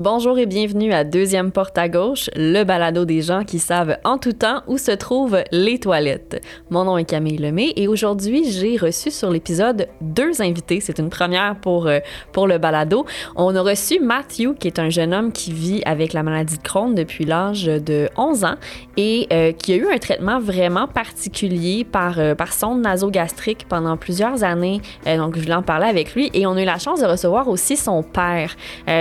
Bonjour et bienvenue à Deuxième Porte à gauche, le balado des gens qui savent en tout temps où se trouvent les toilettes. Mon nom est Camille Lemay et aujourd'hui, j'ai reçu sur l'épisode deux invités. C'est une première pour, euh, le balado. On a reçu Matthew, qui est un jeune homme qui vit avec la maladie de Crohn depuis l'âge de 11 ans et euh, qui a eu un traitement vraiment particulier par, euh, nasogastrique pendant plusieurs années. donc, je voulais en parler avec lui et on a eu la chance de recevoir aussi son père.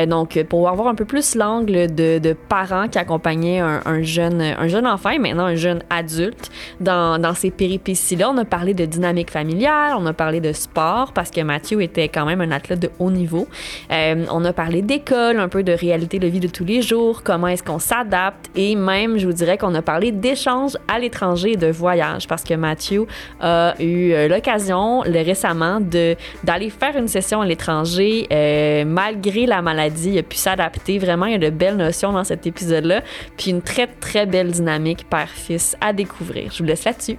donc, pour un peu plus l'angle de, parents qui accompagnaient un, jeune, un jeune enfant et maintenant un jeune adulte dans, dans ces péripéties-là. On a parlé de dynamique familiale, on a parlé de sport parce que Mathieu était quand même un athlète de haut niveau. Euh, on a parlé d'école, un peu de réalité de vie de tous les jours, comment est-ce qu'on s'adapte et même, je vous dirais qu'on a parlé d'échanges à l'étranger et de voyage parce que Mathieu a eu euh, l'occasion récemment d'aller faire une session à l'étranger euh, malgré la maladie. Il a pu s'adapter Vraiment, il y a de belles notions dans cet épisode-là, puis une très, très belle dynamique père-fils à découvrir. Je vous laisse là-dessus.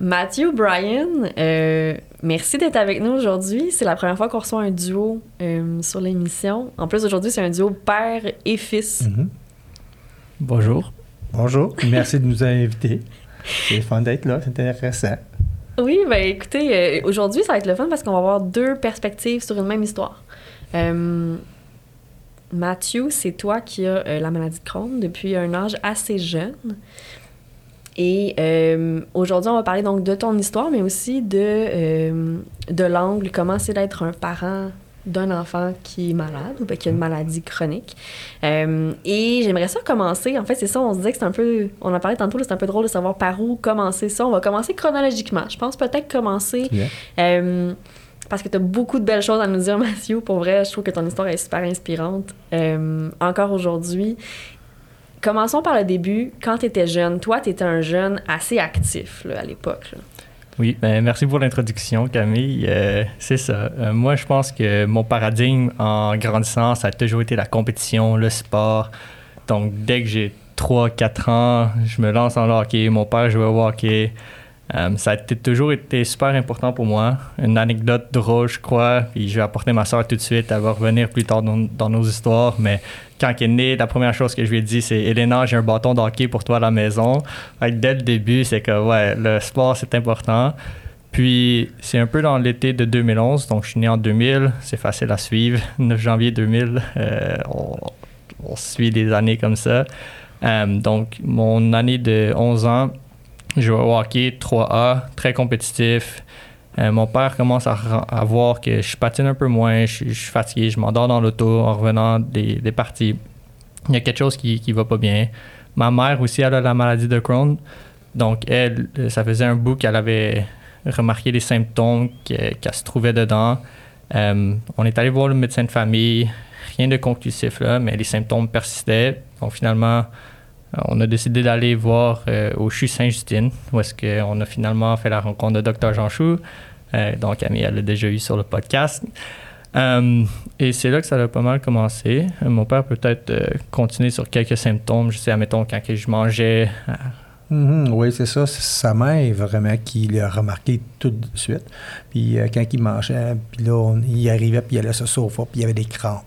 Matthew Bryan, euh, merci d'être avec nous aujourd'hui. C'est la première fois qu'on reçoit un duo euh, sur l'émission. En plus, aujourd'hui, c'est un duo père et fils. Mhm. Bonjour. Bonjour. Merci de nous inviter. C'est fun d'être là, c'est intéressant. Oui, ben écoutez, euh, aujourd'hui, ça va être le fun parce qu'on va avoir deux perspectives sur une même histoire. Matthew, c'est toi qui as la maladie de Crohn depuis un âge assez jeune. Et euh, aujourd'hui, on va parler donc de ton histoire, mais aussi de, euh, de l'angle, comment c'est d'être un parent d'un enfant qui est malade ou qui a une maladie chronique. Euh, et j'aimerais ça commencer. En fait, c'est ça, on se disait que c'est un peu. On en parlait tantôt, c'est un peu drôle de savoir par où commencer ça. On va commencer chronologiquement. Je pense peut-être commencer. parce que tu as beaucoup de belles choses à nous dire, Mathieu. Pour vrai, je trouve que ton histoire est super inspirante. encore aujourd'hui. Commençons par le début. Quand tu étais jeune, toi, tu étais un jeune assez actif à l'époque. Oui, ben, merci pour l'introduction, Camille. Euh, c'est ça. Euh, moi, je pense que mon paradigme en grandissant, ça a toujours été la compétition, le sport. Donc, dès que j'ai 3-4 ans, je me lance en hockey. Mon père jouait au hockey. Euh, ça a toujours été super important pour moi. Une anecdote drôle, je crois, puis je vais apporter ma soeur tout de suite. Elle va revenir plus tard dans, nos histoires. Mais quand elle est née, la première chose que je lui ai dit, c'est Elena, j'ai un bâton d'hockey pour toi à la maison. dès le début, c'est que ouais, le sport, c'est important. Puis c'est un peu dans l'été de 2011, donc je suis né en 2000, c'est facile à suivre. 9 janvier 2000, euh, on, suit des années comme ça. Euh, donc mon année de 11 ans, je joue au hockey 3A, très compétitif. Euh, mon père commence à, voir que je patine un peu moins, je, suis fatigué, je m'endors dans l'auto en revenant des, des, parties. Il y a quelque chose qui ne va pas bien. Ma mère aussi, elle a la maladie de Crohn. Donc, elle, ça faisait un bout qu'elle avait remarqué les symptômes qu'elle se trouvait dedans. Euh, on est allé voir le médecin de famille, rien de conclusif là, mais les symptômes persistaient. Donc, finalement, euh, on a décidé d'aller voir euh, au CHU Saint-Justine, où est-ce qu'on a finalement fait la rencontre de Dr. Jean Chou. Euh, donc, Camille, elle l'a déjà eu sur le podcast. et c'est là que ça a pas mal commencé. mon père peut-être continuer sur quelques symptômes. Je sais, admettons, quand je mangeais. Mm-hmm. oui, c'est ça. C'est sa mère vraiment qui l'a remarqué tout de suite. Puis quand il mangeait, puis là, il arrivait, puis il allait le sofa, puis il y avait des crampes.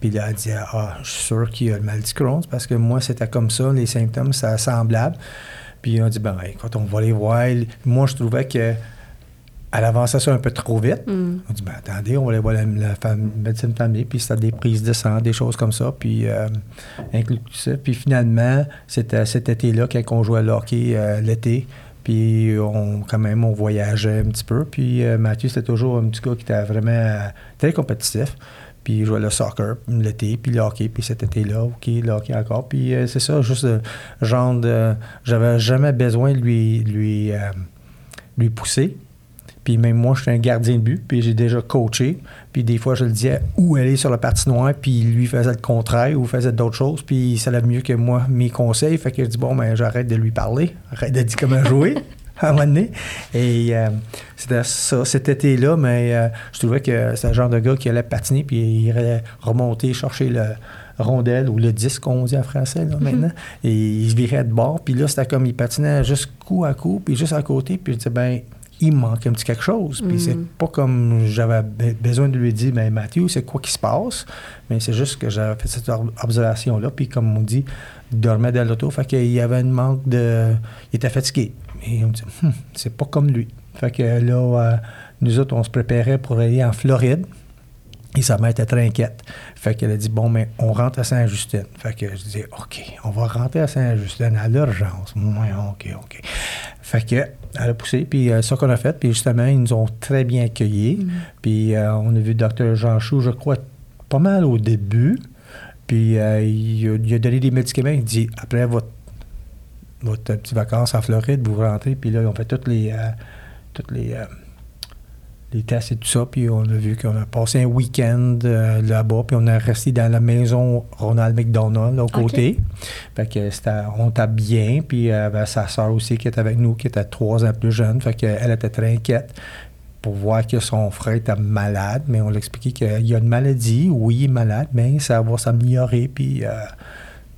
Puis là, elle dit Ah, je suis sûr qu'il a le mal du Crohn, parce que moi, c'était comme ça, les symptômes, ça semblable. Puis on dit Ben, écoute, on va aller voir. Moi, je trouvais que. Elle avançait ça un peu trop vite. Mm. On dit, ben attendez, on va aller voir la, médecine de famille, puis c'était des prises de sang, des choses comme ça, puis euh, ça. Puis finalement, c'était cet été-là, quand on jouait à hockey euh, l'été, puis on, quand même, on voyageait un petit peu. Puis euh, Mathieu, c'était toujours un petit gars qui était vraiment très compétitif. Puis jouais le soccer l'été, puis le hockey, puis cet été-là, OK, le hockey encore. Puis euh, c'est ça, juste euh, genre de. J'avais jamais besoin de lui, lui, euh, lui pousser. Puis même moi, je suis un gardien de but, puis j'ai déjà coaché. Puis des fois, je le disais où aller sur la noire, puis lui faisait le contraire ou faisait d'autres choses, puis il savait mieux que moi mes conseils. Fait que je dis, bon, ben j'arrête de lui parler, arrête de dire comment jouer. à un moment donné. Et euh, c'était ça, cet été-là, mais euh, je trouvais que c'est le genre de gars qui allait patiner, puis il allait remonter, chercher le rondelle ou le disque, on dit en français là, maintenant, et il se virait de bord. Puis là, c'était comme il patinait juste coup à coup, puis juste à côté, puis je disais, ben il me manque un petit quelque chose. Puis c'est pas comme j'avais be- besoin de lui dire, mais Mathieu, c'est quoi qui se passe? Mais c'est juste que j'avais fait cette observation-là. Puis comme on dit, il dormait dans l'auto. Fait qu'il y avait un manque de. Il était fatigué. Et on me dit, Hum, c'est pas comme lui. Fait que là, euh, nous autres, on se préparait pour aller en Floride. Et sa mère était très inquiète. Fait qu'elle a dit, bon, mais on rentre à Saint-Justine. Fait que je dis, OK, on va rentrer à Saint-Justine à l'urgence. Ouais, OK, OK. Fait que, elle a poussé, puis euh, ça qu'on a fait. Puis justement, ils nous ont très bien accueillis. Puis euh, on a vu le docteur Jean Chou, je crois, pas mal au début. Puis euh, il, il a donné des médicaments. Il dit, après votre, votre petite vacances en Floride, vous rentrez. Puis là, ont fait toutes les, euh, toutes les, euh, les tests et tout ça. Puis on a vu qu'on a passé un week-end euh, là-bas. Puis on est resté dans la maison Ronald McDonald, là, au côté. Fait que c'était, on était bien. Puis ben, sa soeur aussi qui était avec nous, qui était trois ans plus jeune. Fait qu'elle était très inquiète pour voir que son frère était malade. Mais on l'expliquait qu'il y a une maladie. Oui, il est malade, mais ça va s'améliorer. Puis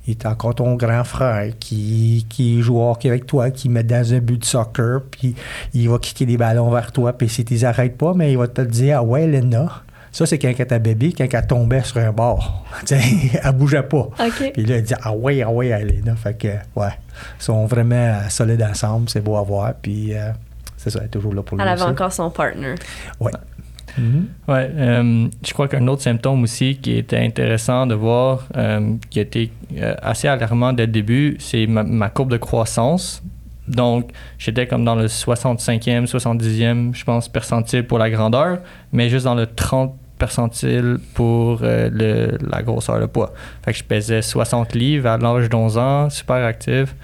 il est encore ton grand frère qui, qui joue au hockey avec toi, qui met dans un but de soccer. Puis il va kicker des ballons vers toi. Puis si tu les arrêtes pas, mais il va te dire Ah ouais, Lena. Ça, c'est quand elle était bébé, quand elle tombait sur un bord. Elle bougeait pas. Puis là, il dit Ah ouais, ah ouais, Elena. Fait que, ouais, ils sont vraiment solides ensemble, c'est beau à voir. Puis, euh, c'est ça, elle est toujours là pour lui. Elle avait aussi. encore son partner. Mhm. Euh, je crois qu'un autre symptôme aussi qui était intéressant de voir, euh, qui était euh, assez alarmant dès le début, c'est ma, courbe de croissance. Donc, j'étais comme dans le 65e, 70e, je pense, percentile pour la grandeur, mais juste dans le 30 percentile pour le, la grosseur, le poids. Fait que je pesais 60 livres à l'âge d'11 ans, super actif.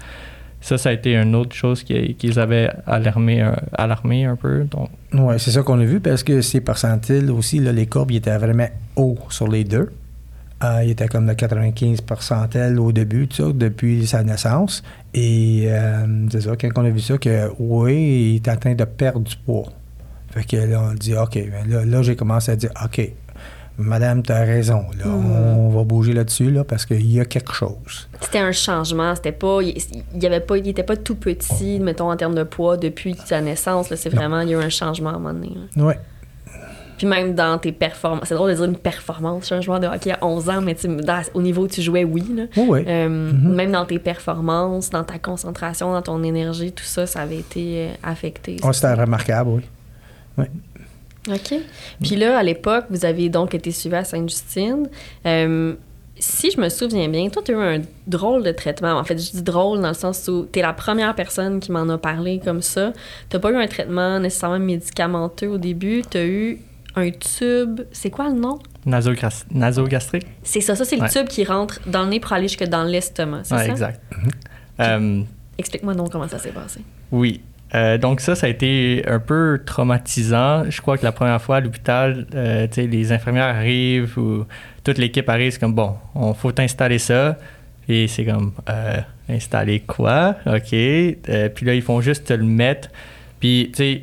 Ça, ça a été une autre chose qui, qui les avait alarmés, un- peu. Donc, Oui, c'est ça qu'on a vu parce que ces percentiles aussi, là, les courbes, ils étaient vraiment hauts sur les deux. Euh, il était comme de 95 percentile au début, ça, depuis sa naissance. Et euh, c'est ça, quand on a vu ça, que oui, il est en train de perdre du poids. Fait que là, on dit, OK, ben là, là, j'ai commencé à dire, OK, madame, tu as raison, là, on va bouger là-dessus, là, parce qu'il y a quelque chose. C'était un changement, c'était pas il, avait pas il était pas tout petit mettons en termes de poids depuis sa naissance c'est vraiment il y a eu un changement à un moment donné. Oui. Puis même dans tes performances, c'est drôle de dire une performance, changement de hockey à 11 ans mais dans- au niveau où tu jouais oui là. Oui, oui. Euh, Mhm. Même dans tes performances, dans ta concentration, dans ton énergie, tout ça, ça avait été euh, affecté. Oh, C'était remarquable, oui. OK. Puis là, à l'époque, vous avez donc été suivi à Sainte-Justine. Euh, si je me souviens bien, toi, tu as eu un drôle de traitement. En fait, je dis drôle dans le sens où tu es la première personne qui m'en a parlé comme ça. Tu pas eu un traitement nécessairement médicamenteux au début. Tu as eu un tube. C'est quoi le nom? nasogas- nasogastrique. C'est ça. Ça, c'est le Ouais. tube qui rentre dans le nez pour aller jusque dans l'estomac. C'est Ouais, ça? exact. Euh, Explique-moi donc comment ça s'est passé. oui. Euh, donc ça, ça a été un peu traumatisant. Je crois que la première fois à l'hôpital, euh, les infirmières arrivent ou toute l'équipe arrive, c'est comme, bon, on faut installer ça. Et c'est comme, euh, installer quoi? OK. Puis là, ils font juste te le mettre. Puis, tu sais,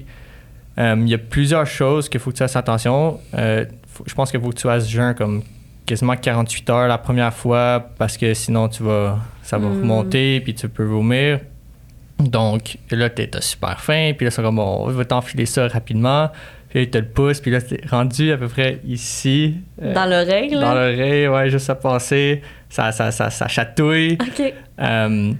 il y a plusieurs choses qu'il faut que tu fasses attention. Faut- je pense qu'il faut que tu fasses jeun comme quasiment 48 heures la première fois parce que sinon tu vas ça va Mm. remonter puis tu peux vomir. Donc là tu as super faim puis là c'est comme bon, on va t'enfiler ça rapidement. Puis là, il te le pousse puis là t'es rendu à peu près ici euh, Dans l'oreille, là? dans l'oreille, ouais, juste à passer, ça ça ça, ça chatouille. OK. Euh,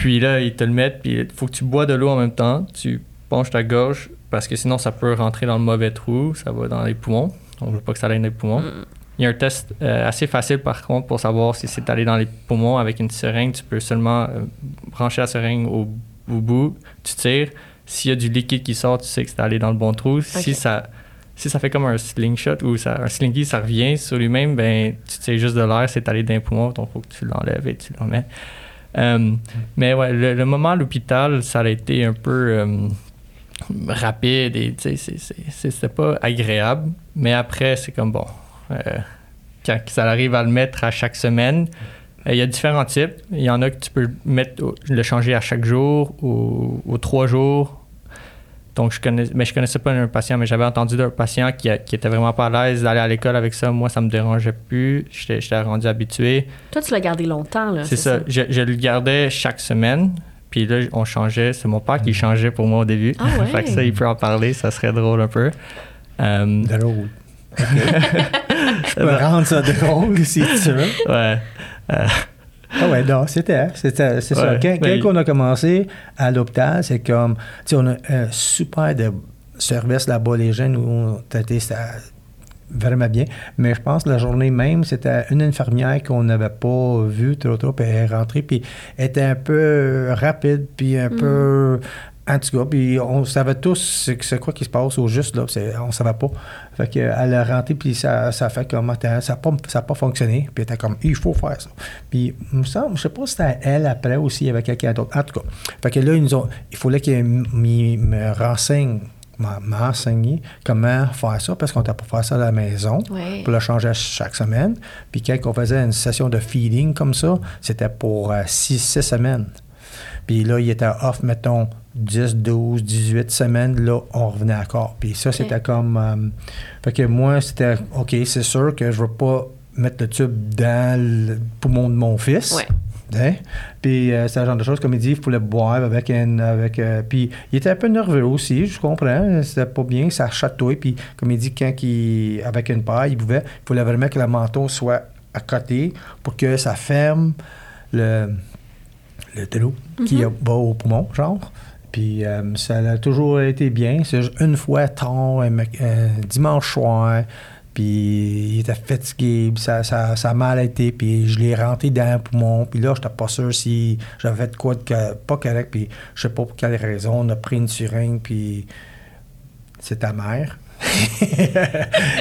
puis là, ils te le mettent, puis il faut que tu bois de l'eau en même temps. Tu penches ta gorge, parce que sinon, ça peut rentrer dans le mauvais trou, ça va dans les poumons. On veut pas que ça aille dans les poumons. Mm. Il y a un test euh, assez facile, par contre, pour savoir si c'est allé dans les poumons avec une seringue. Tu peux seulement euh, brancher la seringue au, au bout, tu tires. S'il y a du liquide qui sort, tu sais que c'est allé dans le bon trou. Si ça si ça fait comme un slingshot ou ça, un slinky, ça revient sur lui-même, ben tu sais juste de l'air, c'est allé dans les poumons, donc il faut que tu l'enlèves et tu le remets. Euh, mais ouais, le, le moment à l'hôpital, ça a été un peu rapide et c'était pas agréable. Mais après, c'est comme bon, quand ça arrive à le mettre à chaque semaine, Euh, Il y a différents types. Il y en a que tu peux mettre, le changer à chaque jour ou, ou trois jours. Donc, je connais, mais je connaissais pas un patient, mais j'avais entendu d'un patient qui, a- qui était vraiment pas à l'aise d'aller à l'école avec ça. Moi, ça me dérangeait plus. J'étais j'étais rendu habitué. Toi, tu l'as gardé longtemps, là. C'est ça. Je, je le gardais chaque semaine. Puis là, on changeait. C'est mon père qui changeait pour moi au début. Ah ouais? fait que ça, il peut en parler. Ça serait drôle un peu. Euh, Drôle. OK. Je peux rendre ça drôle si tu veux. ouais. Euh, Ah ouais, non, c'était, c'était, c'est ça. Quand, mais- quand on a commencé à l'hôpital, c'est comme, tu sais, on a un super de service là-bas, les gens nous ont traité ça vraiment bien. Mais je pense que la journée même, c'était une infirmière qu'on n'avait pas vue trop trop, puis elle est rentrée, puis elle était un peu rapide, puis un peu... En tout cas, puis on savait tous c'est, c'est quoi qui se passe au juste, là, on savait pas. Fait qu'elle est rentrée, puis ça, ça a fait comme, ça n'a pas, ça a pas fonctionné, puis elle était comme, il faut faire ça. Puis, me semble, je sais pas si c'était elle après aussi, il y avait quelqu'un d'autre. En tout cas, fait que là, ils nous ont, il fallait qu'ils me renseignent, m'a- comment faire ça, parce qu'on n'était pas faire ça à la maison pour le changer chaque semaine. Puis quand on faisait une session de feeding comme ça, c'était pour 6 six semaines. Puis là, il était off, mettons, 10, 12, 18 semaines. Là, on revenait à corps. Puis ça, c'était comme... euh, fait que moi, c'était, OK, c'est sûr que je ne veux pas mettre le tube dans le poumon de mon fils. Ouais. Hein? Puis euh, c'est le genre de choses, comme il dit, il faut le boire avec un. Avec, euh, puis il était un peu nerveux aussi, je comprends. C'était pas bien, ça chatouille. Puis comme il dit, quand il, avec une paille, il pouvait, il fallait vraiment que le menton soit à côté pour que ça ferme le, le trou qui va au poumon, genre. Puis euh, ça a toujours été bien. C'est une fois mec- un dimanche soir, puis il était fatigué, puis ça, ça, ça a mal été, puis je l'ai rentré dans le poumon, puis là, j'étais pas sûr si j'avais de quoi de pas correct, puis je sais pas pour quelle raison, on a pris une seringue, puis c'est ta mère.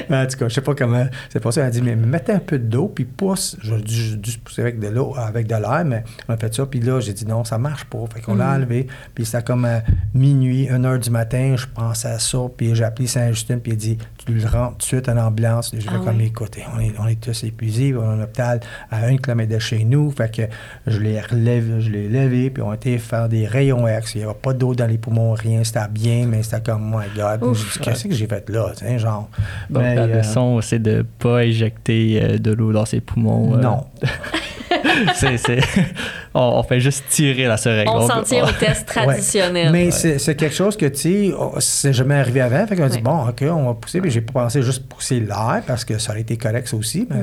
En tout cas, je sais pas comment c'est passé. Elle a dit, mais mettez un peu d'eau, puis pousse. J'aurais dû, j'ai dû pousser avec de l'eau, avec de l'air, mais on a fait ça. Puis là, j'ai dit, non, ça marche pas. Fait qu'on l'a enlevé. Puis c'était comme à minuit, 1 heure du matin, je pensais à ça. Puis j'ai appelé Saint-Justin, puis il dit, tu le rentres tout de suite en ambulance. Fait Ah comme, ouais. écoutez, on est, on est tous épuisés. On est en hôpital à un kilomètre de chez nous. Fait que je l'ai relevé, je l'ai levé, puis on a été faire des rayons X. Il n'y avait pas d'eau dans les poumons, rien. C'était bien, mais c'était comme, my God. Qu'est-ce que j'ai fait là? tu sais, genre. donc, Mais, la euh, leçon, c'est de pas éjecter euh, de l'eau dans ses poumons. euh. Non. c'est, c'est- on, on fait juste tirer la seringue. On s'en peut- tient au test traditionnel. Mais c'est c'est quelque chose que, tu sais, on- c'est jamais arrivé avant. Fait qu'on a dit, Ouais. bon, OK, on va pousser. Puis j'ai pas pensé juste pousser l'air parce que ça aurait été correct, ça aussi. Mais,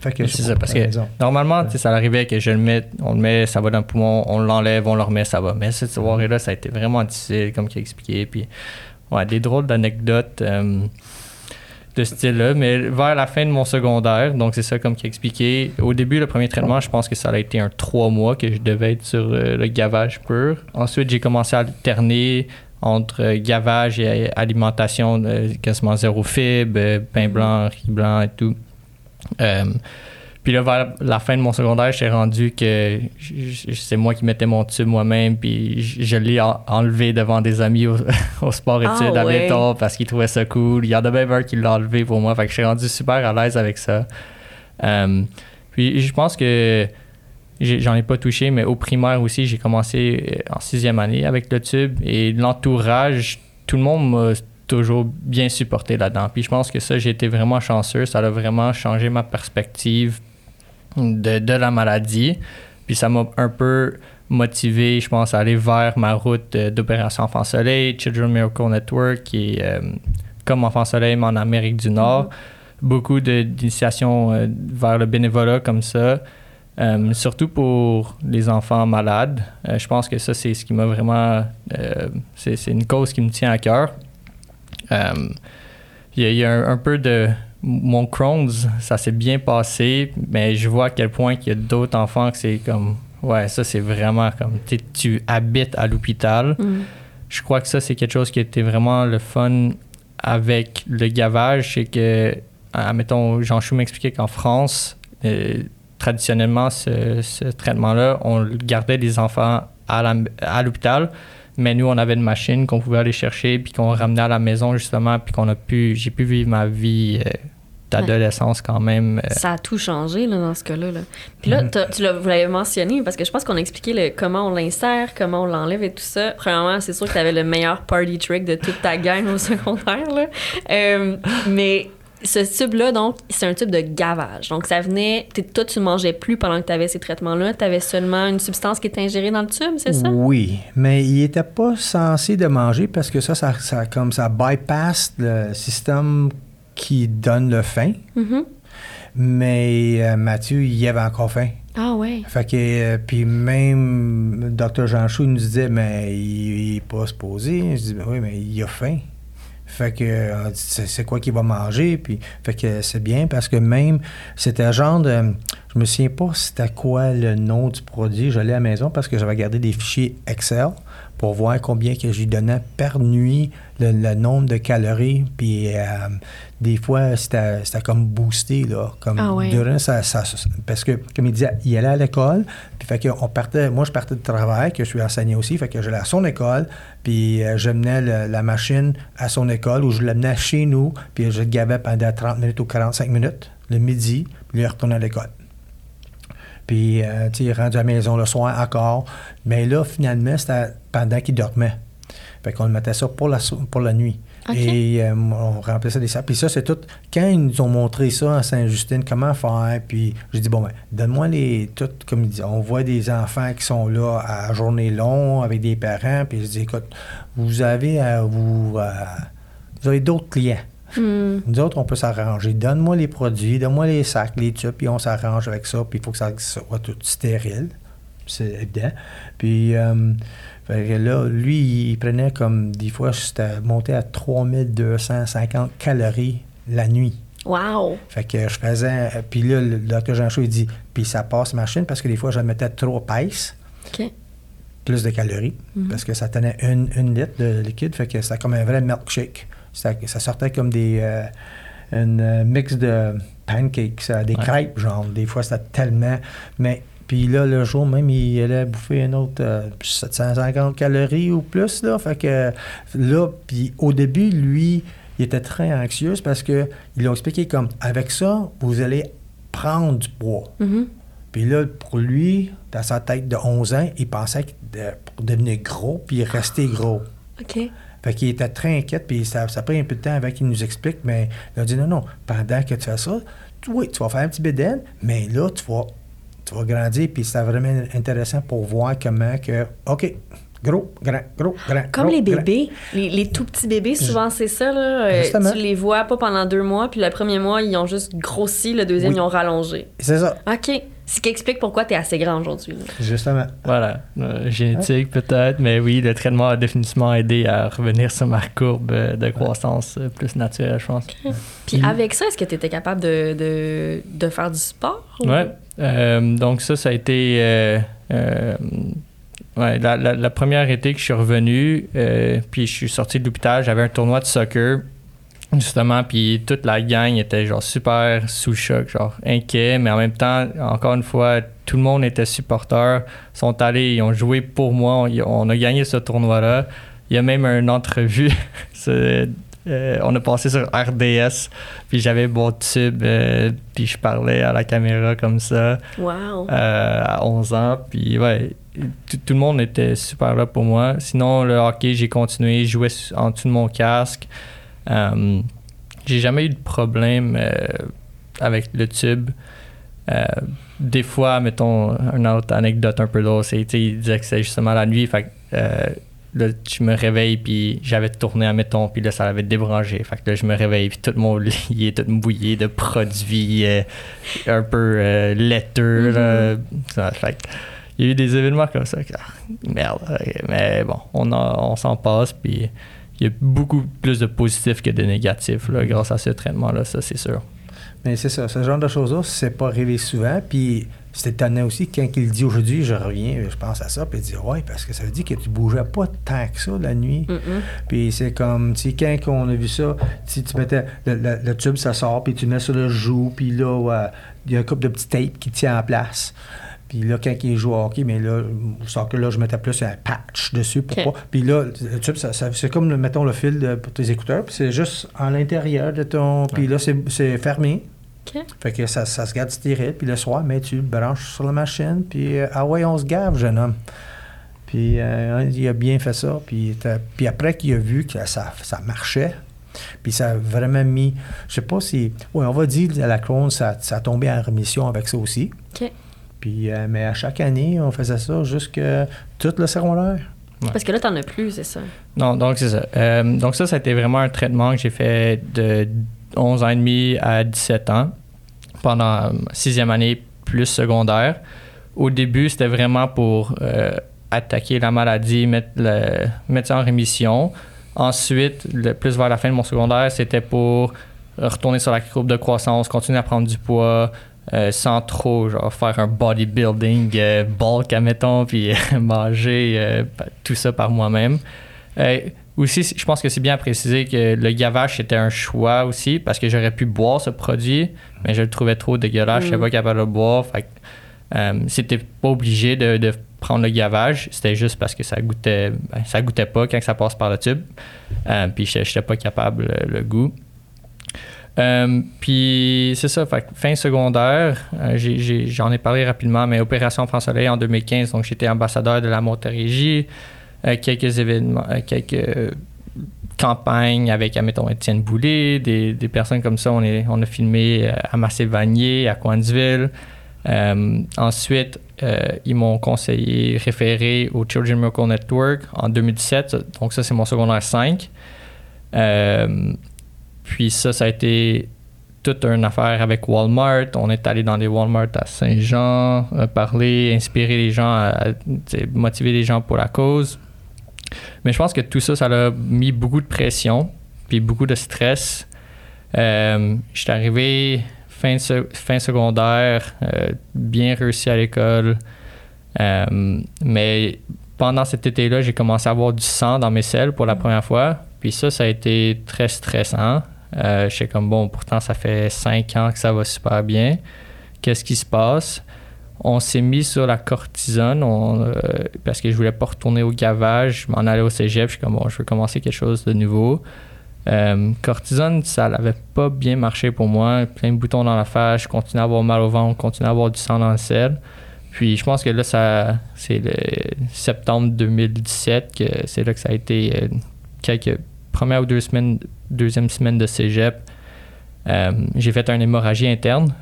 fait que Mais c'est ça, parce que raison. normalement, tu sais, ça arrivait que je le mette, on le met, ça va dans le poumon, on l'enlève, on le remet, ça va. Mais cette soirée-là, ça a été vraiment difficile, comme tu as expliqué. Puis, ouais, des drôles d'anecdotes euh, de ce style-là. Mais vers la fin de mon secondaire, donc c'est ça, comme as expliqué, au début, le premier traitement, je pense que ça a été un trois mois que je devais être sur euh, le gavage pur. Ensuite, j'ai commencé à alterner entre euh, gavage et alimentation euh, quasiment zéro fibre, pain blanc, riz blanc et tout. Puis là, vers la fin de mon secondaire, j'ai rendu que c'est moi qui mettais mon tube moi-même, puis je l'ai en- enlevé devant des amis au, au sport Ah études à ouais. Béton parce qu'ils trouvaient ça cool. Il y en a même un qui l'a enlevé pour moi, fait que rendu super à l'aise avec ça. Euh, puis je pense que j'en ai pas touché, mais au primaire aussi, j'ai commencé euh, en sixième année avec le tube et l'entourage, tout le monde m'a toujours bien supporté là-dedans. Puis je pense que ça, j'ai été vraiment chanceux. Ça a vraiment changé ma perspective de, de la maladie. Puis ça m'a un peu motivé, je pense, à aller vers ma route d'opération Enfant Soleil, Children Miracle Network, qui est euh, comme Enfant Soleil, mais en Amérique du Nord. Beaucoup de- d'initiations euh, vers le bénévolat comme ça. Euh, surtout pour les enfants malades. Je pense que ça, c'est ce qui m'a vraiment... c'est une cause qui me tient à cœur. Il y a, il y a un, un peu de... Mon Crohn's, ça s'est bien passé, mais je vois à quel point qu'il y a d'autres enfants que c'est comme... Ouais, ça, c'est vraiment comme... tu habites à l'hôpital. Mm. Je crois que ça, c'est quelque chose qui était vraiment le fun avec le gavage. C'est que, admettons, Jean-Chou m'expliquait qu'en France, euh, traditionnellement, ce, ce traitement-là, on gardait des enfants à l'hôpital. Mais nous, on avait une machine qu'on pouvait aller chercher, puis qu'on ramenait à la maison, justement, puis qu'on a pu, j'ai pu vivre ma vie euh, d'adolescence quand même. euh, Ça a tout changé là, dans ce cas-là. là. Puis là, Mhm. tu l'as- vous l'avez mentionné parce que je pense qu'on a expliqué le- comment on l'insère, comment on l'enlève et tout ça. Premièrement, c'est sûr que tu avais le meilleur party trick de toute ta gang au secondaire. Là. Euh, mais ce tube-là, donc, c'est un tube de gavage. Donc, ça venait. Toi, tu ne mangeais plus pendant que tu avais ces traitements-là. Tu avais seulement une substance qui était ingérée dans le tube, c'est ça? Oui, mais il n'était pas censé de manger parce que ça, ça, ça, comme ça bypass le système qui donne le faim. Mhm. Mais euh, Mathieu, il y avait encore faim. Ah, ouais. Fait que, euh, puis même Dr. Jean Chou nous disait, mais il n'est pas supposé. Je dis, oui, mais il a faim. Fait que, euh, c'est quoi qu'il va manger? Puis, fait que c'est bien parce que même, c'était genre de. Je me souviens pas c'était quoi le nom du produit. Je l'ai à la maison parce que j'avais gardé des fichiers Excel pour voir combien que je lui donnais par nuit, le, le nombre de calories. Puis, euh, des fois, c'était comme boosté, là. Comme Ah ouais. durant sa- Parce que, comme il disait, il allait à l'école. Puis, fait que on partait. Moi, je partais de travail, que je suis enseignant aussi. Fait que j'allais à son école. Puis, euh, je menais le- la machine à son école ou je l'amenais chez nous. Puis, je le gavais pendant 30 minutes ou 45 minutes, le midi. Puis, il retournait à l'école. Puis, euh, tu sais, il est rendu à la maison le soir encore. Mais là, finalement, c'était pendant qu'il dormait. Fait qu'on le mettait ça pour la, pour la nuit. Et euh, on remplaçait des sacs. Puis ça, c'est tout. Quand ils nous ont montré ça à Saint-Justine, comment faire, puis j'ai dit, bon, ben, donne-moi les. Tout, comme ils disent, on voit des enfants qui sont là à journée longue avec des parents. Puis je dis, écoute, vous avez, euh, vous, euh, vous avez d'autres clients. Hmm. Nous autres, on peut s'arranger. Donne-moi les produits, donne-moi les sacs, les tubes, puis on s'arrange avec ça. Puis il faut que ça soit tout stérile. C'est évident. Puis euh, fait que là, lui, il prenait comme des fois, c'était monté à 3250 calories la nuit. Wow! Fait que je faisais. Puis là, le docteur Jean il dit, puis ça passe machine parce que des fois, je mettais trop épaisse OK. plus de calories Mhm. parce que ça tenait une, une litre de liquide, fait que c'était comme un vrai milkshake. Ça, ça sortait comme des euh, un euh, mix de pancakes, ça, des Ouais. crêpes, genre. Des fois, c'était tellement. Mais puis là, le jour même, il allait bouffer un autre euh, 750 calories ou plus, là. Fait que là, puis au début, lui, il était très anxieux parce que ils l'ont expliqué comme avec ça, vous allez prendre du poids. Mhm. Puis là, pour lui, dans sa tête de 11 ans, il pensait que de- pour devenir gros, puis rester gros. OK. Fait qu'il était très inquiet, puis ça, ça a pris un peu de temps avant qu'il nous explique, mais il a dit non, non, pendant que tu fais ça, tu- oui, tu vas faire un petit bédaine, mais là, tu vas, tu vas grandir, puis c'était vraiment intéressant pour voir comment que, OK, gros, grand, gros, grand. Comme gros, les bébés, les, les tout petits bébés, souvent c'est ça. Là. Euh, Justement. tu les vois pas pendant deux mois, puis le premier mois, ils ont juste grossi, le deuxième, Oui. ils ont rallongé. C'est ça, OK. Ce qui explique pourquoi tu es assez grand aujourd'hui. justement. Voilà, euh, génétique peut-être, mais oui, le traitement a définitivement aidé à revenir sur ma courbe euh, de croissance euh, plus naturelle, je pense. Puis avec ça, est-ce que tu étais capable de, de, de faire du sport? ou- Ouais. Euh, donc ça, ça a été euh, euh, ouais, la, la- la première été que je suis revenu, euh, puis je suis sorti de l'hôpital, j'avais un tournoi de soccer, justement, puis toute la gang était genre super sous choc, genre inquiet, mais en même temps, encore une fois, tout le monde était supporter, sont allés, ils ont joué pour moi, on, a gagné ce tournoi-là. Il y a même une entrevue, euh, on a passé sur RDS, puis j'avais mon tube, euh, puis je parlais à la caméra comme ça Wow. euh, à 11 ans. Puis ouais, tout, tout le monde était super là pour moi. Sinon, le hockey, j'ai continué, je jouais en dessous de mon casque. Euh, j'ai jamais eu de problème euh, avec le tube. Euh, des fois, mettons, une autre anecdote un peu drôle, c'est, il disait que c'est justement la nuit, fait que, là, je me réveille, puis j'avais tourné, admettons, puis là, ça avait débranché. Fait que là, je me réveille, puis tout mon lit est tout mouillé de produits euh, un peu euh, laiteux, fait que, il y a eu des événements comme ça. ah, merde. Mais bon, on, on s'en passe, puis il y a beaucoup plus de positifs que de négatifs, là, grâce à ce traitement-là, ça, c'est sûr. Mais c'est ça, ce genre de choses-là, c'est pas arrivé souvent. Puis c'est étonnant aussi, quand il dit aujourd'hui, je reviens, je pense à ça, puis il dit, ouais, parce que ça veut dire que tu bougeais pas tant que ça la nuit. Puis c'est comme, tu sais, quand on a vu ça, tu mettais, le, le- le tube, ça sort, puis tu mets sur le joue, puis là, ouais, il y a un couple de petits tapes qui tient en place. Puis là, quand il joue au hockey, mais là, au soccer, là, je mettais plus un patch dessus. Pour Ok. pas- Puis là, le tube, ça, ça- c'est comme, mettons, le fil de, pour tes écouteurs. Puis c'est juste à l'intérieur de ton... Puis là, c'est, c'est fermé. OK. Fait que ça, ça se garde stérile. Puis le soir, mais tu le branches sur la machine. Puis, euh, ah ouais, on se gave, jeune homme. Puis euh, il a bien fait ça. Puis, puis après qu'il a vu que ça, ça marchait, puis ça a vraiment mis... Je sais pas si... Oui, on va dire la Crohn, ça, ça a tombé en rémission avec ça aussi. OK. Puis, euh, mais à chaque année, on faisait ça jusqu'à tout le secondaire. Parce que là, t'en as plus, c'est ça. Non, donc c'est ça. Euh, donc ça, ça a été vraiment un traitement que j'ai fait de 11 ans et demi à 17 ans, pendant euh, sixième année plus secondaire. Au début, c'était vraiment pour euh, attaquer la maladie, mettre, le, mettre ça en rémission. Ensuite, le, plus vers la fin de mon secondaire, c'était pour retourner sur la courbe de croissance, continuer à prendre du poids, euh, sans trop genre faire un bodybuilding euh, bulk admettons puis euh, manger tout ça par moi-même aussi je pense que c'est bien à préciser que le gavage c'était un choix aussi parce que j'aurais pu boire ce produit mais je le trouvais trop dégueulasse je n'étais Mm. pas capable de le boire fait c'était pas obligé de, de prendre le gavage c'était juste parce que ça goûtait ben, ça goûtait pas quand ça passe par le tube Euh, puis j'étais pas capable le, le goût euh, puis c'est ça, fin secondaire, euh, j'en ai, parlé rapidement, mais Opération France Soleil en 2015, donc j'étais ambassadeur de la Montérégie, euh, quelques événements, quelques campagnes avec, admettons, Étienne Boulay, des, personnes comme ça. On, est, on a filmé à Massé-Vanier, à Coinsville. Ensuite, ils m'ont conseillé référé au Children Miracle Network en 2017, donc ça c'est mon secondaire 5. Puis ça, ça a été toute une affaire avec Walmart. On est allé dans des Walmart à Saint-Jean, euh, parler, inspirer les gens, à, motiver les gens pour la cause. Mais je pense que tout ça, ça a mis beaucoup de pression, puis beaucoup de stress. Euh, je suis arrivé fin, fin secondaire, euh, bien réussi à l'école. Euh, mais pendant cet été-là, j'ai commencé à avoir du sang dans mes selles pour la première fois. Puis ça, ça a été très stressant. Euh, J'étais comme, bon, pourtant, ça fait cinq ans que ça va super bien. Qu'est-ce qui se passe? On s'est mis sur la cortisone on, euh, parce que je voulais pas retourner au gavage. Je m'en allais au cégep. Je suis comme, bon, je veux commencer quelque chose de nouveau. Euh, cortisone, ça n'avait pas bien marché pour moi. Plein de boutons dans la face. Je continuais à avoir mal au ventre, continuais à avoir du sang dans le sel. Puis je pense que là, ça, c'est le septembre 2017 que c'est là que ça a été euh, quelques premières ou deux semaines, deuxième semaine de cégep. Euh, j'ai fait une hémorragie interne.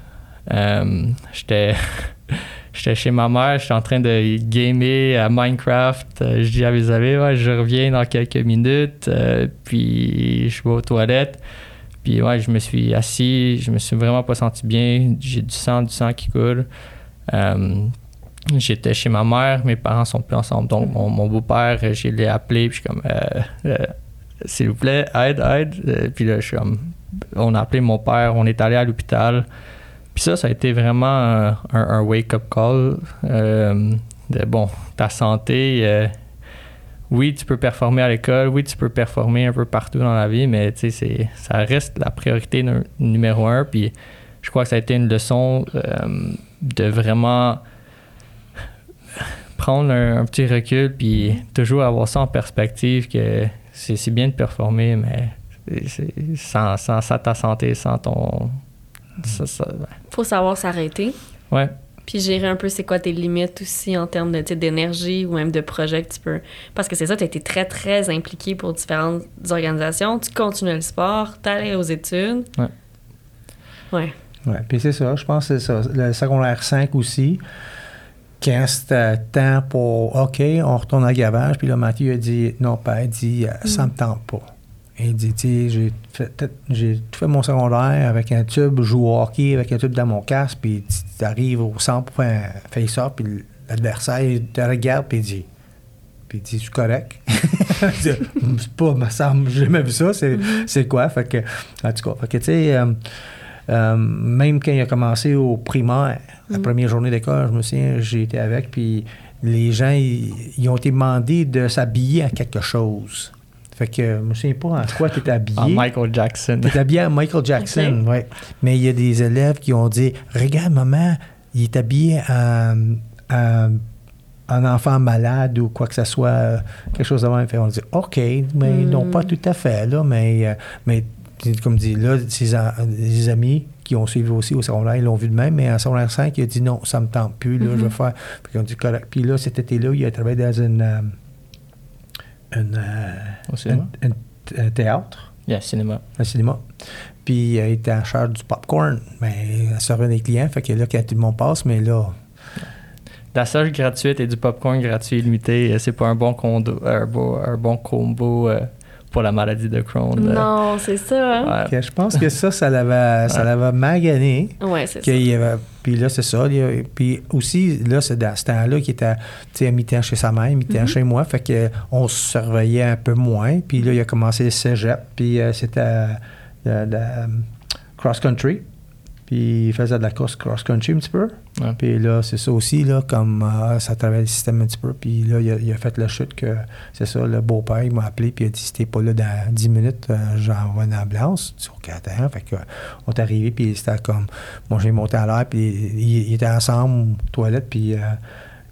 Euh, j'étais, j'étais chez ma mère, j'étais en train de gamer à Minecraft. Euh, je dis à mes amis, ouais, je reviens dans quelques minutes. Puis je vais aux toilettes. Puis ouais, je me suis assis, je me suis vraiment pas senti bien. J'ai du sang, du sang qui coule. J'étais chez ma mère, mes parents sont plus ensemble. Donc, mon, mon beau-père, je l'ai appelé, puis je suis comme, s'il vous plaît, aide, aide. Euh, puis là, je suis comme, on a appelé mon père, on est allé à l'hôpital. Puis ça, ça a été vraiment un, wake-up call. euh, de, bon, ta santé, euh, oui, tu peux performer à l'école, oui, tu peux performer un peu partout dans la vie, mais ça reste la priorité nu- numéro un. Puis je crois que ça a été une leçon de vraiment prendre un, un petit recul puis toujours avoir ça en perspective que c'est c'est bien de performer, mais c'est- c'est- sans, sans, sans ta santé, sans ton... ça- ça- Faut savoir s'arrêter. ouais. Puis gérer un peu c'est quoi tes limites aussi en termes de, d'énergie ou même de projet que tu peux. Parce que c'est ça, tu as été très, très impliqué pour différentes organisations. Tu continuais le sport, tu allais aux études. Ouais. Ouais. Ouais, puis c'est ça, je pense que c'est ça. Le secondaire 5 aussi, quand c'était temps pour OK, on retourne à gavage, puis là, Mathieu a dit non, père, il dit euh, ça me tente pas. Il dit, tu sais, j'ai fait, j'ai tout fait mon secondaire avec un tube, je joue au hockey avec un tube dans mon casque, puis tu arrives au centre pour faire un face-off, puis l'adversaire te regarde, puis il dit, puis il dit, correct? Je dis, c'est pas, me semble, j'ai jamais vu ça, c'est, c'est quoi? Fait que, en tout cas, fait que, tu sais, euh, euh, même quand il a commencé au primaire, la Mhm. première journée d'école, je me souviens, j'ai été avec, puis les gens, ils, ont été demandés de s'habiller à quelque chose. Fait que je me souviens pas en quoi tu étais habillé. En Michael Jackson. Tu habillé à Michael Jackson, oui. Mais il y a des élèves qui ont dit Regarde, maman, il est habillé en, euh, un enfant malade ou quoi que ce soit, euh, quelque chose de même. Fait, on dit OK, mais Mm. non, pas tout à fait, là, mais, euh, comme dit, là, ses, amis qui ont suivi aussi au secondaire, ils l'ont vu de même, mais en secondaire 5, il a dit non, ça me tente plus, là, je vais faire. Puis on dit correct. Puis là, cet été-là, il a travaillé dans une, euh, une, euh, un- un- un théâtre Yeah, cinéma. un cinéma. Puis il était en charge du popcorn. Mais elle servait des clients, fait que là, quand tout le monde passe, mais là, La sauge gratuite et du popcorn gratuit illimité, euh, c'est pas un bon, condo, un bon, un bon combo euh, pour la maladie de Crohn. Non, c'est ça. Hein? Ouais. que je pense que ça, ça l'avait, ça l'avait magané. Ouais, c'est ça. Qu'il y avait- puis là, c'est ça. il y a- puis aussi, là, c'est dans ce temps-là qu'il était tu sais, à mi-temps chez sa mère, mi-temps Mhm. chez moi. Fait que on se surveillait un peu moins. Puis là, il a commencé le cégep. Puis euh, c'était euh, de- de, euh, cross-country. Puis il faisait de la course cross-country un petit peu. Ouais. Puis là, c'est ça aussi, là, comme euh, ça travaille le système un petit peu. Puis là, il a, il a fait la chute que, c'est ça, le beau-père, il m'a appelé, puis il a dit, si t'es pas là dans 10 minutes, euh, j'envoie une ambulance. Sur 4 ans. Fait que, on est arrivé, puis c'était comme, moi, j'ai monté à l'air, puis ils ils étaient ensemble aux toilettes, puis euh,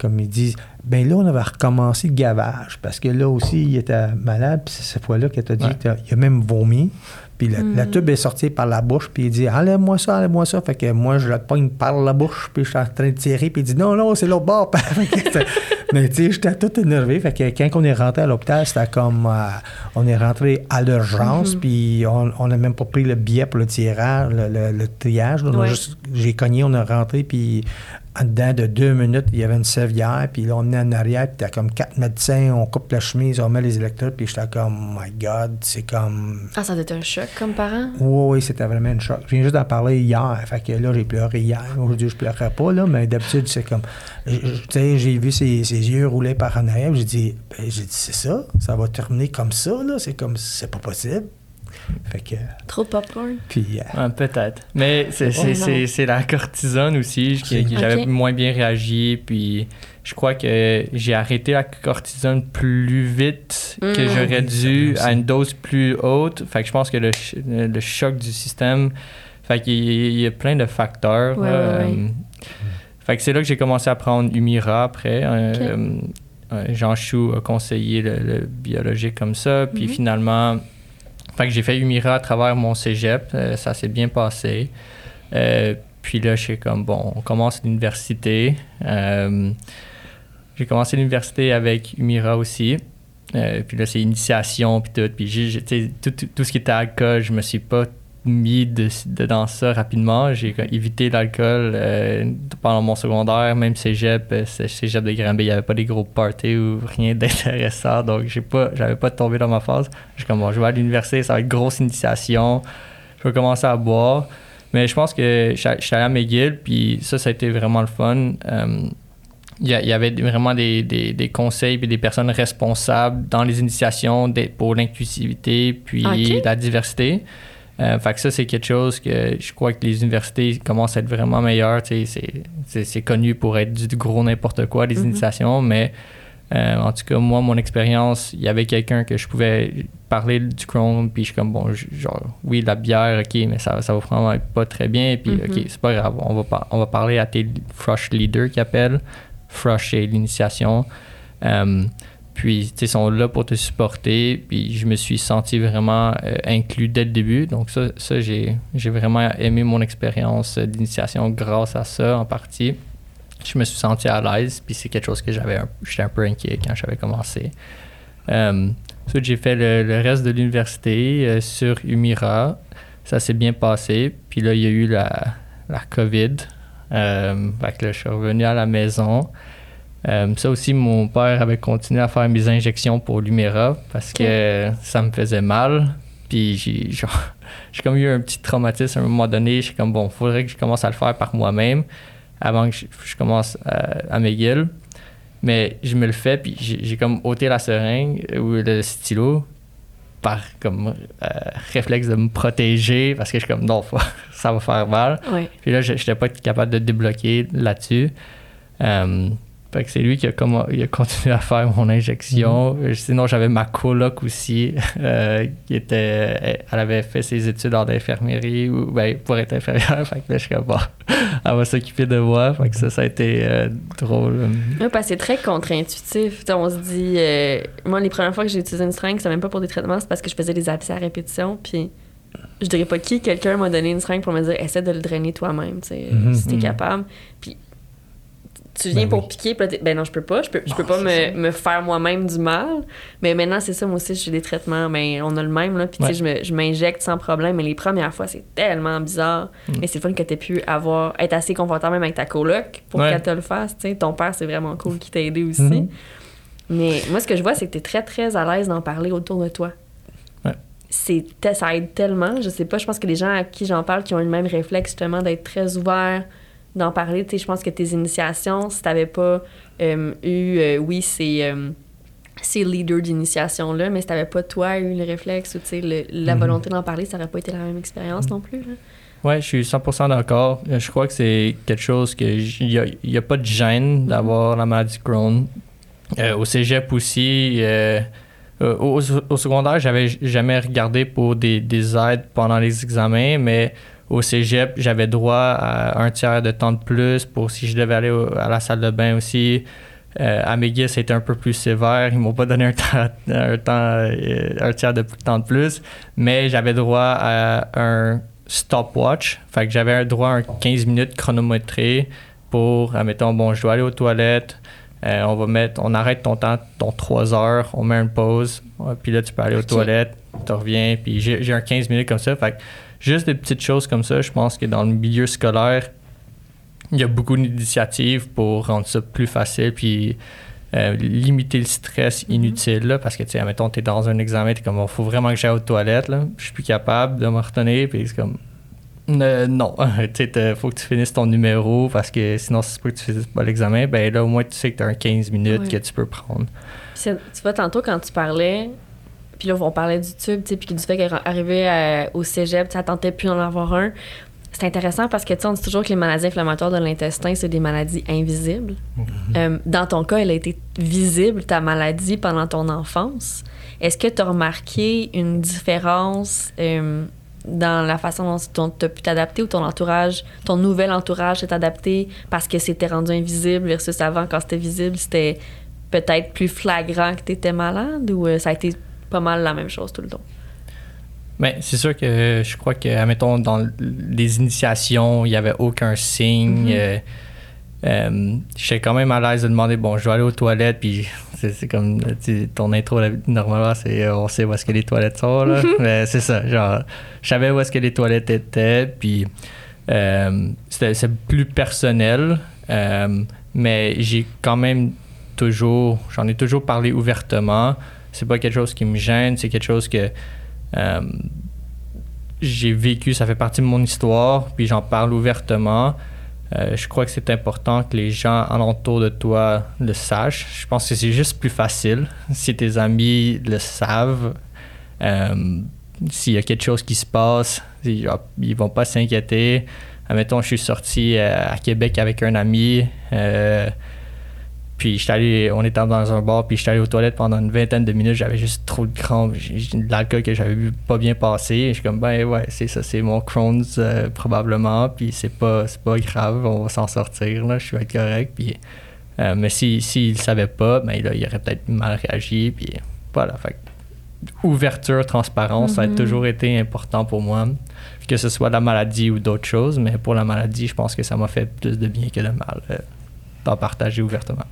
comme ils disent, ben là, on avait recommencé le gavage, parce que là aussi, il était malade, puis c'est cette fois-là qu'il t'a dit, Ouais. qu'il a- il a même vomi. Puis la, la Mhm. tube est sortie par la bouche, puis il dit Enlève-moi ça, enlève-moi ça. Fait que moi, je le pogne par la bouche, puis je suis en train de tirer, puis il dit Non, non, c'est l'autre bord. Mais tu sais, j'étais tout énervé. Fait que quand on est rentré à l'hôpital, c'était comme euh, on est rentré à l'urgence, Mhm. puis on n'a même pas pris le billet pour le tirage, le, le- le triage. Ouais. juste- J'ai cogné, on est rentré, puis en dedans de deux minutes, il y avait une sévière, puis là, on est en arrière, puis t'as comme quatre médecins, on coupe la chemise, on met les électrodes, puis j'étais comme, my God, c'est comme. Ah, ça doit être un choc comme parent? Oui, oui, c'était vraiment une choc. Je viens juste d'en parler hier. Fait que là, j'ai pleuré hier. Aujourd'hui, je pleurerai pas, là, mais d'habitude, c'est comme. Tu sais, j'ai vu ses, ses yeux rouler par en arrière. J'ai dit, ben, j'ai dit, c'est ça. Ça va terminer comme ça, là. C'est comme, c'est pas possible. Fait que. Trop de popcorn. Puis. euh, Ouais, peut-être. Mais c'est, c'est, Oh, c'est, la cortisone aussi qui, j'avais moins bien réagi. Puis je crois que j'ai arrêté la cortisone plus vite que Mm. j'aurais dû à une dose plus haute. Fait que je pense que le, ch- le choc du système. Fait qu'il y a- il y a plein de facteurs. Ouais, ouais, euh, fait que c'est là que j'ai commencé à prendre Humira après. Euh, euh, euh, Jean Chou a conseillé le, le biologique comme ça. Puis Mhm. finalement, fait j'ai fait Humira à travers mon cégep. euh, ça s'est bien passé. Euh, puis là, je suis comme, bon, on commence l'université. Euh, j'ai commencé l'université avec Humira aussi. Puis là, c'est initiation, puis tout. Puis j'ai, tout ce qui était alcool, je me suis pas mis de, de- dans ça rapidement. J'ai comme évité l'alcool euh, pendant mon secondaire, même cégep, euh, cégep de Granby, il n'y avait pas des gros parties ou rien d'intéressant. Donc, j'ai pas, j'avais pas tombé dans ma phase. Je suis comme, bon, je vais à l'université, ça va être grosse initiation. Je vais commencer à boire. Mais je pense que je suis je suis allé à McGill, puis ça, ça a été vraiment le fun. Euh, il y, avait vraiment des, des, des conseils et des personnes responsables dans les initiations pour l'inclusivité puis la diversité. Euh, fait que ça, c'est quelque chose que je crois que les universités commencent à être vraiment meilleures. C'est, connu pour être du gros n'importe quoi, les Mhm. initiations, mais euh, en tout cas, moi, mon expérience, il y avait quelqu'un que je pouvais parler du Chrome, puis je suis comme, bon, genre, oui, la bière, OK, mais ça, ça va vraiment pas très bien, puis Mhm. OK, c'est pas grave, on va, par- on va parler à tes Frush leaders qui appellent. Frush, c'est l'initiation. Euh, puis, ils sont là pour te supporter. Puis, je me suis senti vraiment euh, inclus dès le début. Donc, ça, ça j'ai, vraiment aimé mon expérience euh, d'initiation grâce à ça en partie. Je me suis senti à l'aise. Puis, c'est quelque chose que j'avais j'étais un peu inquiet quand j'avais commencé. Euh, j'ai fait le, reste de l'université sur Umira. Ça s'est bien passé. Puis là, il y a eu la, COVID. Fait que là, je suis revenu à la maison. Euh, ça aussi, mon père avait continué à faire mes injections pour l'Humira parce que ça me faisait mal. Puis j'ai genre, j'ai comme eu un petit traumatisme à un moment donné. Je suis comme, bon, faudrait que je commence à le faire par moi-même avant que je, je commence à, à McGill. Mais je me le fais, puis j'ai j'ai comme ôté la seringue ou le stylo par comme euh, réflexe de me protéger parce que je suis comme, non, ça va faire mal. Ouais. Puis là, je n'étais pas capable de débloquer là-dessus. Euh, Fait que c'est lui qui a, comme, il a continué à faire mon injection. Mhm. Sinon, j'avais ma coloc aussi, euh, qui était... Elle avait fait ses études en infirmerie, ou, ben, pour être infirmière. fait que là, je suis comme, bon, elle va s'occuper de moi. Fait que ça, ça a été euh, drôle. Oui, parce que c'est très contre-intuitif. On se dit... euh, moi, les premières fois que j'ai utilisé une seringue, c'était même pas pour des traitements, c'est parce que je faisais des abcès à répétition, puis... Je dirais pas qui, quelqu'un m'a donné une seringue pour me dire essaie de le drainer toi-même, tu sais, Mhm. si t'es Mhm. capable. Puis tu viens Ben pour oui. piquer, puis là, t'es- ben non, je peux pas, je peux, je peux Non, pas me, me faire moi-même du mal. Mais maintenant, c'est ça, moi aussi, j'ai des traitements, ben on a le même, là, puis tu sais, je m'injecte sans problème, mais les premières fois, c'est tellement bizarre. Mhm. Mais c'est le fun que t'aies pu avoir, être assez confortable même avec ta coloc pour Ouais. qu'elle te le fasse, tu sais. Ton père, c'est vraiment cool qui t'a aidé aussi. Mhm. Mais moi, ce que je vois, c'est que tu es très, très à l'aise d'en parler autour de toi. Ouais. C'est ça aide tellement. Je sais pas, je pense que les gens à qui j'en parle qui ont eu le même réflexe, justement, d'être très ouverts, d'en parler. Tu sais, je pense que tes initiations, si t'avais pas euh, eu, euh, oui, ces, euh, ces leaders d'initiation-là, mais si t'avais pas, toi, eu le réflexe ou, tu sais, le- la Mhm. volonté d'en parler, ça aurait pas été la même expérience non plus, là. Ouais, je suis 100% d'accord. Je crois que c'est quelque chose que il y a, pas de gêne d'avoir la maladie de Crohn. Au cégep aussi, au, au secondaire, j'avais jamais regardé pour des, des aides pendant les examens, mais au cégep, j'avais droit à un tiers de temps de plus pour si je devais aller au- à la salle de bain aussi. Euh, à McGill, c'était un peu plus sévère. Ils m'ont pas donné un, temps, un, temps, euh, un tiers de temps de plus, mais j'avais droit à un stopwatch. Fait que j'avais un droit à un 15 minutes chronométré pour, admettons, bon, je dois aller aux toilettes. euh, on va mettre, on arrête ton temps, ton 3 heures, on met une pause, puis là, tu peux aller aux toilettes, tu reviens, puis j'ai j'ai un 15 minutes comme ça. Fait que juste des petites choses comme ça, je pense que dans le milieu scolaire, il y a beaucoup d'initiatives pour rendre ça plus facile, puis euh, limiter le stress inutile, là, parce que, tu sais, admettons, t'es dans un examen, t'es comme, il faut vraiment que j'aille aux toilettes, là, je suis plus capable de me retenir, puis c'est comme, euh, non, tu sais, faut que tu finisses ton numéro, parce que sinon, si c'est pas que tu finisses pas l'examen, ben là, au moins, tu sais que t'as un 15 minutes Ouais. que tu peux prendre. Tu vois, tantôt, quand tu parlais, puis là, on parlait du tube, tu sais, puis du fait qu'arriver au cégep, tu tentais plus d'en avoir un. C'est intéressant parce que, tu on dit toujours que les maladies inflammatoires de l'intestin, c'est des maladies invisibles. Euh, dans ton cas, elle a été visible, ta maladie, pendant ton enfance. Est-ce que tu as remarqué une différence euh, dans la façon dont tu as pu t'adapter ou ton entourage, ton nouvel entourage s'est adapté parce que c'était rendu invisible versus avant, quand c'était visible, c'était peut-être plus flagrant que tu étais malade ou euh, ça a été pas mal la même chose tout le temps? Mais c'est sûr que je crois que, admettons, dans les initiations, il n'y avait aucun signe. Euh, euh, J'étais quand même à l'aise de demander, bon, je dois aller aux toilettes, puis c'est comme ton intro, normalement, c'est euh, on sait où est-ce que les toilettes sont, là. Mais c'est ça, genre, je savais où est-ce que les toilettes étaient, puis euh, c'était c'est plus personnel, mais j'ai quand même toujours, j'en ai toujours parlé ouvertement. C'est pas quelque chose qui me gêne, c'est quelque chose que euh, j'ai vécu, ça fait partie de mon histoire, puis j'en parle ouvertement. Euh, je crois que c'est important que les gens alentour de toi le sachent. Je pense que c'est juste plus facile si tes amis le savent. Euh, S'il y a quelque chose qui se passe, ils, ils vont pas s'inquiéter. Admettons, je suis sorti à Québec avec un ami. Puis j'étais allé, on était dans un bar, puis j'étais allé aux toilettes pendant une vingtaine de minutes. J'avais juste trop de crampes. De l'alcool que j'avais pas bien passer. Je suis comme, ben ouais, c'est ça, c'est mon Crohn's euh, probablement. Puis c'est pas, pas grave, on va s'en sortir, là, je suis être correct. Puis, euh, mais s'il si, ne savait pas, ben là, il aurait peut-être mal réagi. Puis voilà, fait que ouverture, transparence, ça a Mhm. toujours été important pour moi. Que ce soit la maladie ou d'autres choses, mais pour la maladie, je pense que ça m'a fait plus de bien que de mal euh, d'en partager ouvertement.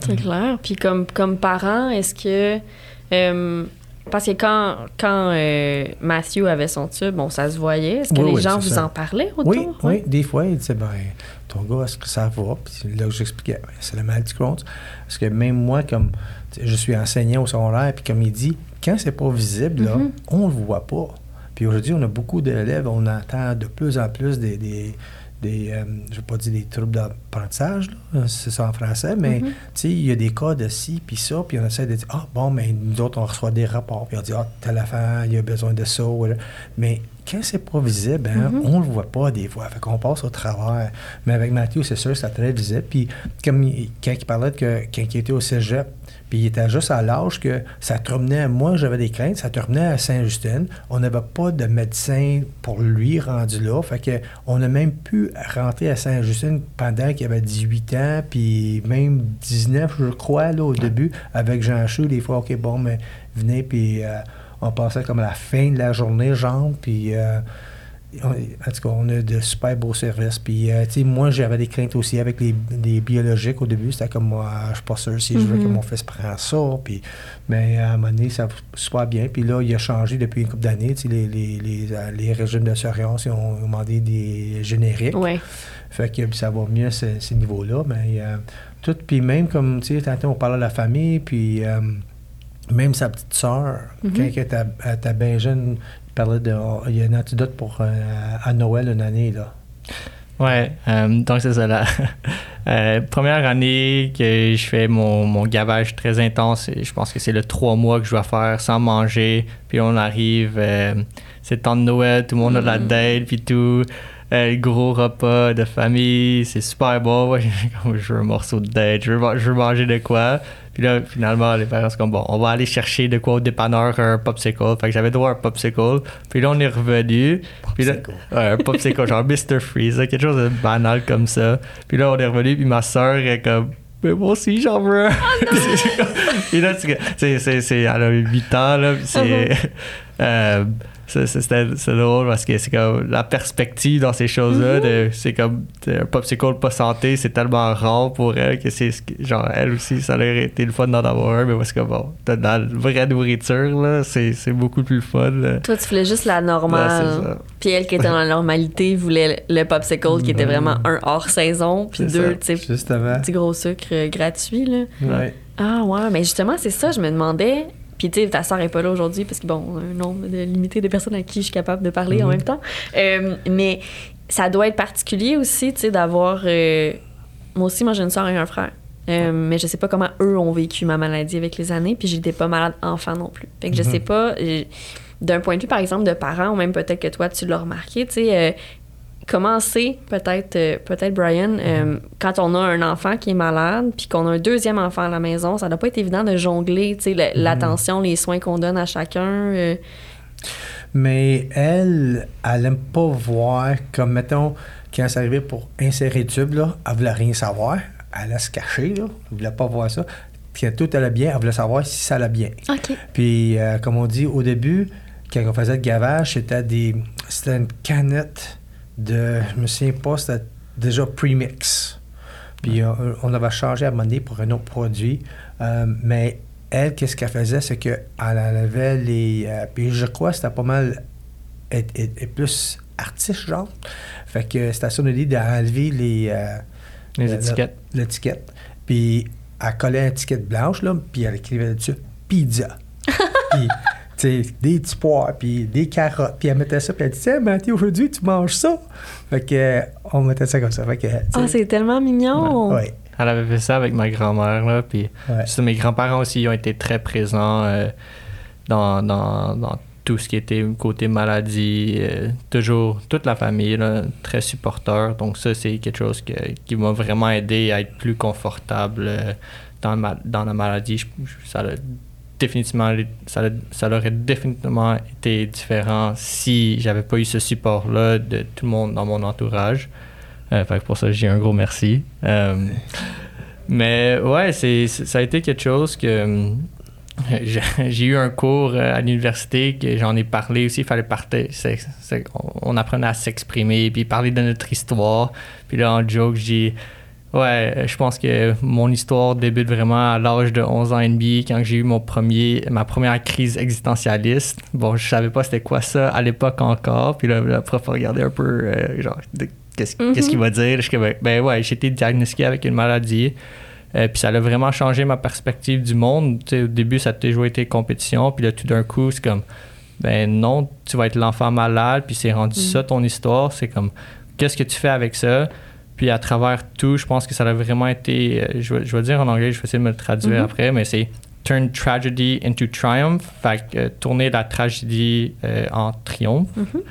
C'est clair. Puis comme, comme parent, est-ce que... euh, parce que quand, quand euh, Matthew avait son tube, bon, ça se voyait. Est-ce que Oui, les oui, gens vous ça. en parlaient autour? Oui, oui, des fois, il disait, ben, ton gars, est-ce que ça va? Puis là, j'expliquais, ben, c'est la maladie de Crohn's. Parce que même moi, comme je suis enseignant au secondaire, puis comme il dit, quand c'est pas visible, là, Mhm. on le voit pas. Puis aujourd'hui, on a beaucoup d'élèves, on entend de plus en plus des, des, des euh, je vais pas dire des troubles d'apprentissage, là, c'est ça en français, mais Mhm. il y a des cas de ci, puis ça, puis on essaie de dire, ah bon, mais nous autres, on reçoit des rapports, puis on dit, ah, tel enfant, il a besoin de ça. ou là. Mais quand c'est pas visible, hein, Mhm. on le voit pas des fois. Fait qu'on passe au travers. Mais avec Mathieu, c'est sûr, c'est très visible. Puis, comme il- quand il parlait de que quand il était au cégep, puis il était juste à l'âge que ça terminait. Moi, j'avais des craintes, ça terminait à Saint-Justine. On n'avait pas de médecin pour lui rendu là. Fait que on a même pu rentrer à Saint-Justine pendant qu'il avait 18 ans, puis même 19, je crois, là, au début, avec Jean Chou. Des fois, OK, bon, mais venez, puis euh, on passait comme à la fin de la journée, genre, puis. euh, on- en tout cas, on a de super beaux services. Puis, euh, tu sais, moi, j'avais des craintes aussi avec les, les biologiques au début. C'était comme, moi, je suis pas sûr si je veux que Mhm. mon fils prenne ça. Puis, mais à un moment donné, ça va super bien. Puis là, il a changé depuis une couple d'années. Tu sais, les, les, les, euh, les régimes d'assurance, ils ont demandé des génériques. Ouais. Fait que ça va mieux à ce, ce niveau-là. Mais euh, tout, puis même comme, tu sais, tantôt on parlait de la famille, puis euh, même sa petite sœur, Mhm. quand elle était, elle était bien jeune, il parlait de, oh, il y a un antidote pour euh, à Noël une année, là. Ouais, euh, donc c'est ça. La euh, première année que je fais mon, mon gavage très intense, je pense que c'est le trois mois que je dois faire sans manger. Puis on arrive, euh, c'est le temps de Noël, tout le monde a de la Mhm. date, puis tout. Euh, gros repas de famille, c'est super bon. Je veux un morceau de date, je veux, je veux manger de quoi. Puis là, finalement, les parents sont comme bon, on va aller chercher de quoi au dépanneur, un popsicle. Fait que j'avais droit à un popsicle. Puis là, on est revenu. Puis là. Ouais, un popsicle, genre Mr. Freeze, quelque chose de banal comme ça. Puis là, on est revenu, puis ma soeur est comme, mais moi aussi, j'en veux un. puis là, c'est, c'est, c'est, elle a 8 ans, là, puis c'est. euh, c'est, c'est, c'était- c'est drôle parce que c'est comme la perspective dans ces choses-là, de- c'est comme un popsicle pas santé, c'est tellement rare pour elle que c'est genre elle aussi, ça aurait été le fun d'en avoir un, mais parce que bon, t'as de la vraie nourriture, là, c'est, c'est beaucoup plus fun. là. Toi, tu voulais juste la normale. Ouais. Puis elle qui était dans la normalité voulait le popsicle qui était vraiment un hors saison, puis deux, tu sais, petits gros sucres euh, gratuits, là. Ouais. Ah ouais, mais justement, c'est ça, je me demandais. Puis tu sais, ta soeur est pas là aujourd'hui parce que bon, un nombre de limité de personnes à qui je suis capable de parler en Mhm. même temps. Euh, mais ça doit être particulier aussi, tu sais, d'avoir. euh, Moi aussi, moi j'ai une soeur et un frère. Euh, mais je sais pas comment eux ont vécu ma maladie avec les années, puis j'étais pas malade enfant non plus. Fait que je Mhm. sais pas, d'un point de vue par exemple de parents, ou même peut-être que toi tu l'as remarqué, tu sais, euh, comment c'est peut-être, euh, peut-être Brian, euh, quand on a un enfant qui est malade, puis qu'on a un deuxième enfant à la maison, ça doit pas être évident de jongler, tu sais, le- l'attention, les soins qu'on donne à chacun. euh. Mais elle, elle aime pas voir, comme mettons, quand c'est arrivé pour insérer le tube, là, elle voulait rien savoir. Elle allait se cacher, là. Elle voulait pas voir ça. Puis tout allait bien, elle voulait savoir si ça allait bien. Puis, comme on dit, au début, quand on faisait le gavage, c'était des. C'était une canette de. Je me souviens pas, c'était déjà premix. Puis, euh, on avait changé à donné pour un autre produit. Euh, mais elle, qu'est-ce qu'elle faisait, c'est qu'elle avait les. euh, puis, je crois que c'était pas mal. Est plus artiste, genre. Fait que c'était son idée d'enlever les. euh, Les le- étiquettes. L'étiquette. Puis elle collait une étiquette blanche, là, puis elle écrivait dessus pizza. puis, sais, des petits pois, puis des carottes. Puis elle mettait ça, puis elle disait, Tiens, Mathieu, aujourd'hui, tu manges ça? Fait que, euh, on mettait ça comme ça. Fait que, Ah, c'est tellement mignon! ouais, Elle avait fait ça avec ma grand-mère, là, puis ouais. mes grands-parents aussi ils ont été très présents euh, dans, dans, dans tout ce qui était côté maladie, euh, toujours toute la famille, là, très supporteur. Donc ça, c'est quelque chose que- qui m'a vraiment aidé à être plus confortable euh, dans, ma- dans la maladie. Je- je- ça, a définitivement, ça, ça aurait définitivement été différent si j'avais pas eu ce support-là de tout le monde dans mon entourage. Euh, pour ça, j'ai un gros merci. Euh, mais ouais, c'est, ça a été quelque chose que hum, j'ai eu un cours euh, à l'université que j'en ai parlé aussi. Il fallait partir. on apprenait à s'exprimer puis parler de notre histoire. Puis là, en joke, j'ai Ouais, je pense que mon histoire débute vraiment à l'âge de 11 ans et demi quand j'ai eu mon premier, ma première crise existentialiste. Bon, je savais pas c'était quoi ça à l'époque encore. Puis là, le prof a regardé un peu, euh, genre, de- qu'est-ce qu'il va dire? Je ben, ben ouais, j'ai été diagnostiqué avec une maladie. Euh, puis ça a vraiment changé ma perspective du monde. Au début, ça a toujours été compétition. Puis là, tout d'un coup, c'est comme, ben non, tu vas être l'enfant malade. Puis c'est rendu Mhm. ça ton histoire. C'est comme, qu'est-ce que tu fais avec ça? Puis à travers tout, je pense que ça a vraiment été, euh, je vais, je vais dire en anglais, je vais essayer de me le traduire Mhm. après, mais c'est turn tragedy into triumph, fait euh, tourner la tragédie euh, en triomphe. Mhm.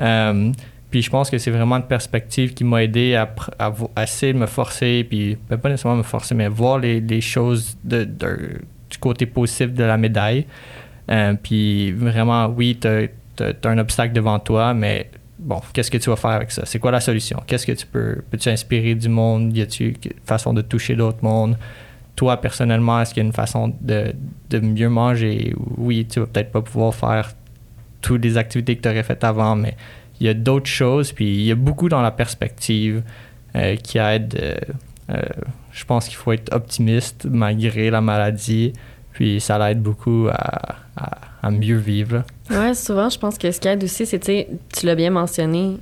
Euh, puis je pense que c'est vraiment une perspective qui m'a aidé à, à, à, essayer de me forcer, puis ben, pas nécessairement me forcer, mais voir les, les choses de, de, du côté positif de la médaille. Puis vraiment, oui, tu as, un obstacle devant toi, mais bon, qu'est-ce que tu vas faire avec ça? C'est quoi la solution? Qu'est-ce que tu peux... Peux-tu inspirer du monde? Y a-tu une façon de toucher d'autres mondes? Toi, personnellement, est-ce qu'il y a une façon de, de mieux manger? Oui, tu vas peut-être pas pouvoir faire toutes les activités que tu aurais faites avant, mais il y a d'autres choses, puis il y a beaucoup dans la perspective euh, qui aide. Euh, euh, je pense qu'il faut être optimiste malgré la maladie, puis ça l'aide beaucoup à, à, à, mieux vivre. Oui, souvent, je pense que ce qui aide aussi, c'est, tu l'as bien mentionné,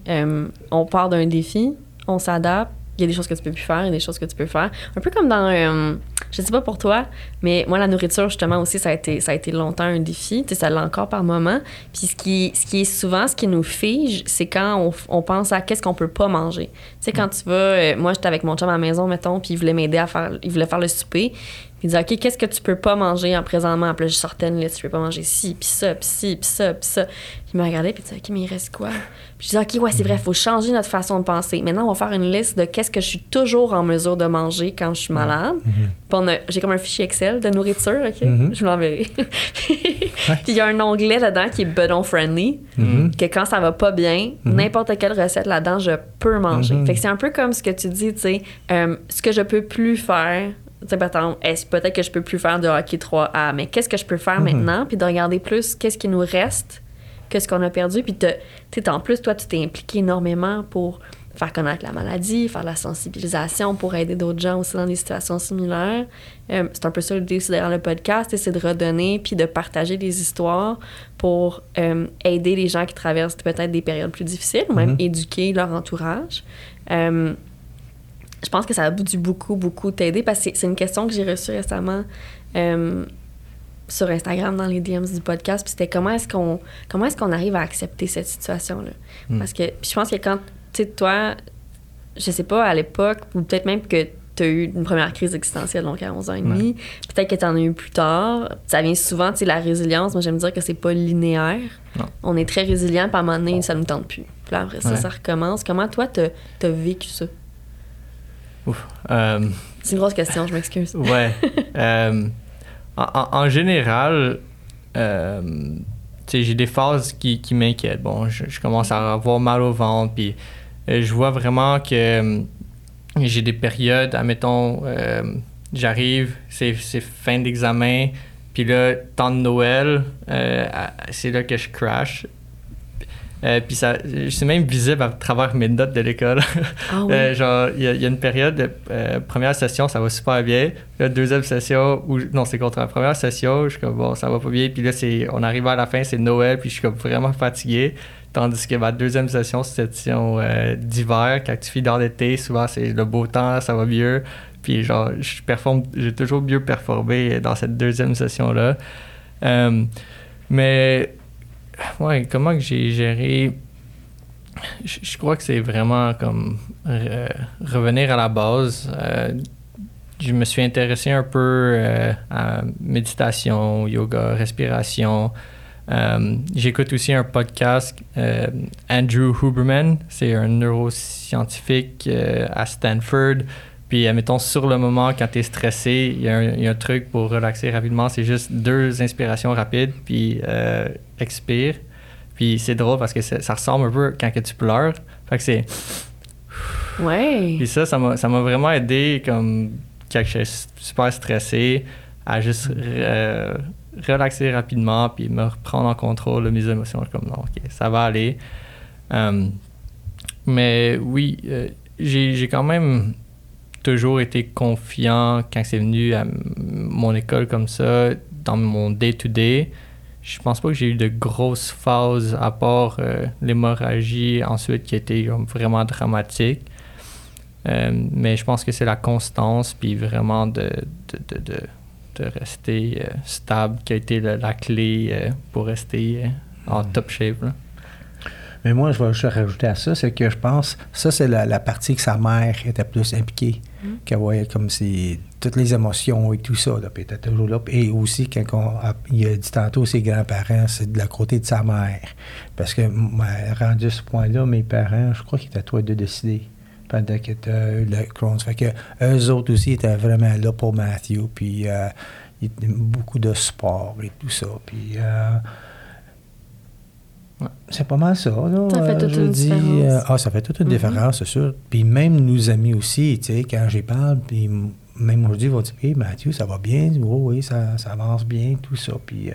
on part d'un défi, on s'adapte, il y a des choses que tu peux plus faire, il y a des choses que tu peux faire. Un peu comme dans, euh, je sais pas pour toi, mais moi la nourriture justement aussi ça a été ça a été longtemps un défi, tu sais ça l'est encore par moment. Puis ce qui ce qui est souvent ce qui nous fige, c'est quand on, on, pense à qu'est-ce qu'on peut pas manger. Tu sais quand tu vas, euh, moi j'étais avec mon chum à la maison mettons, puis il voulait m'aider à faire, il voulait faire le souper, il disait, OK, qu'est-ce que tu peux pas manger en présentement? Puis là, je sortais une liste, je peux pas manger ci, puis ça, puis ci, puis ça, puis ça. Puis il me regardait, puis il disait, OK, mais il reste quoi? Puis je disais, OK, ouais, c'est vrai, il faut changer notre façon de penser. Maintenant, on va faire une liste de qu'est-ce que je suis toujours en mesure de manger quand je suis malade. Puis j'ai comme un fichier Excel de nourriture, OK? Mm-hmm. Je l'enverrai. puis il y a un onglet là-dedans qui est bedon friendly, mm-hmm. que quand ça va pas bien, n'importe quelle recette là-dedans, je peux manger. Fait que c'est un peu comme ce que tu dis, tu sais, euh, ce que je peux plus faire est peut-être que je peux plus faire de hockey 3A, mais qu'est-ce que je peux faire mhm. maintenant? Puis de regarder plus qu'est-ce qui nous reste que ce qu'on a perdu. Puis te, en plus, toi, tu t'es impliqué énormément pour faire connaître la maladie, faire la sensibilisation pour aider d'autres gens aussi dans des situations similaires. Euh, c'est un peu ça l'idée aussi derrière le podcast, c'est de redonner puis de partager des histoires pour euh, aider les gens qui traversent peut-être des périodes plus difficiles ou même mhm. éduquer leur entourage. Euh, je pense que ça a dû beaucoup, beaucoup t'aider parce que c'est une question que j'ai reçue récemment euh, sur Instagram dans les DMs du podcast. Puis c'était comment est-ce qu'on comment est-ce qu'on arrive à accepter cette situation-là? Hmm. Parce que je pense que quand, tu sais, toi, je sais pas, à l'époque, ou peut-être même que tu as eu une première crise existentielle, donc à 11 ans et demi. Peut-être que tu en as eu plus tard. Ça vient souvent, tu sais, la résilience, moi j'aime dire que c'est pas linéaire. On est très résilient, puis à un moment donné, ça ne nous tente plus. Puis après ça, ça recommence. Comment toi, tu as vécu ça? Euh, c'est une grosse question, je m'excuse. ouais. Euh, en, général, euh, j'ai des phases qui, qui m'inquiètent. Bon, je, commence à avoir mal au ventre, puis je vois vraiment que j'ai des périodes, admettons, j'arrive, c'est fin d'examen, puis là, temps de Noël, c'est là que je crash. Euh, puis ça, c'est même visible à travers mes notes de l'école. Ah euh, genre, il y, a une période, de, euh, première session, ça va super bien. La deuxième session, ou non, c'est contre la première session, je suis comme, bon, ça va pas bien. Puis là, c'est, on arrive à la fin, c'est Noël, puis je suis comme vraiment fatigué. Tandis que ma deuxième session, c'est session d'hiver, quand tu finis dans l'été, souvent c'est le beau temps, ça va mieux. Puis genre, je performe, j'ai toujours mieux performé dans cette deuxième session-là. mais ouais, comment que j'ai géré? Je, crois que c'est vraiment comme revenir à la base. Euh, je me suis intéressé un peu euh, à méditation, yoga, respiration. Euh, j'écoute aussi un podcast, Andrew Huberman, c'est un neuroscientifique à Stanford. Puis, admettons, sur le moment, quand tu es stressé, il y, a un truc pour relaxer rapidement. C'est juste deux inspirations rapides, puis euh, expire. Puis c'est drôle parce que ça ressemble un peu quand que tu pleures. Fait que c'est... Ouais. Puis ça, ça m'a vraiment aidé, comme quand je suis super stressé, à juste euh, relaxer rapidement, puis me reprendre en contrôle de mes émotions. Comme, non, OK, ça va aller. Euh, mais oui, j'ai quand même toujours été confiant quand c'est venu à mon école comme ça, dans mon day-to-day. Je pense pas que j'ai eu de grosses phases à part euh, l'hémorragie ensuite qui était vraiment dramatique. Euh, mais je pense que c'est la constance puis vraiment de, de, de, de rester euh, stable qui a été la, clé pour rester en top shape. Mais moi, je vais juste rajouter à ça, c'est que je pense, ça, c'est la, la partie que sa mère était plus impliquée, qu'elle voyait comme si toutes les émotions et tout ça, là, puis était toujours là. Et aussi, quand on a- il a dit tantôt ses grands-parents, c'est de la côté de sa mère. Parce que, rendu à ce point-là, mes parents, je crois qu'ils étaient toi deux décidés pendant était eu le Crohn's. Fait que eux autres aussi étaient vraiment là pour Matthew, puis euh, il beaucoup de sport et tout ça. Puis euh, Ouais. C'est pas mal ça, là. Ça fait Euh, toute je une dis, différence. euh, ah, ça fait toute une Mhm. différence, c'est sûr. Puis même nos amis aussi, tu sais, quand j'y parle, puis même aujourd'hui, ils vont dire, hey, Mathieu, ça va bien? Oui, oui, ça, ça avance bien, tout ça. Puis, euh,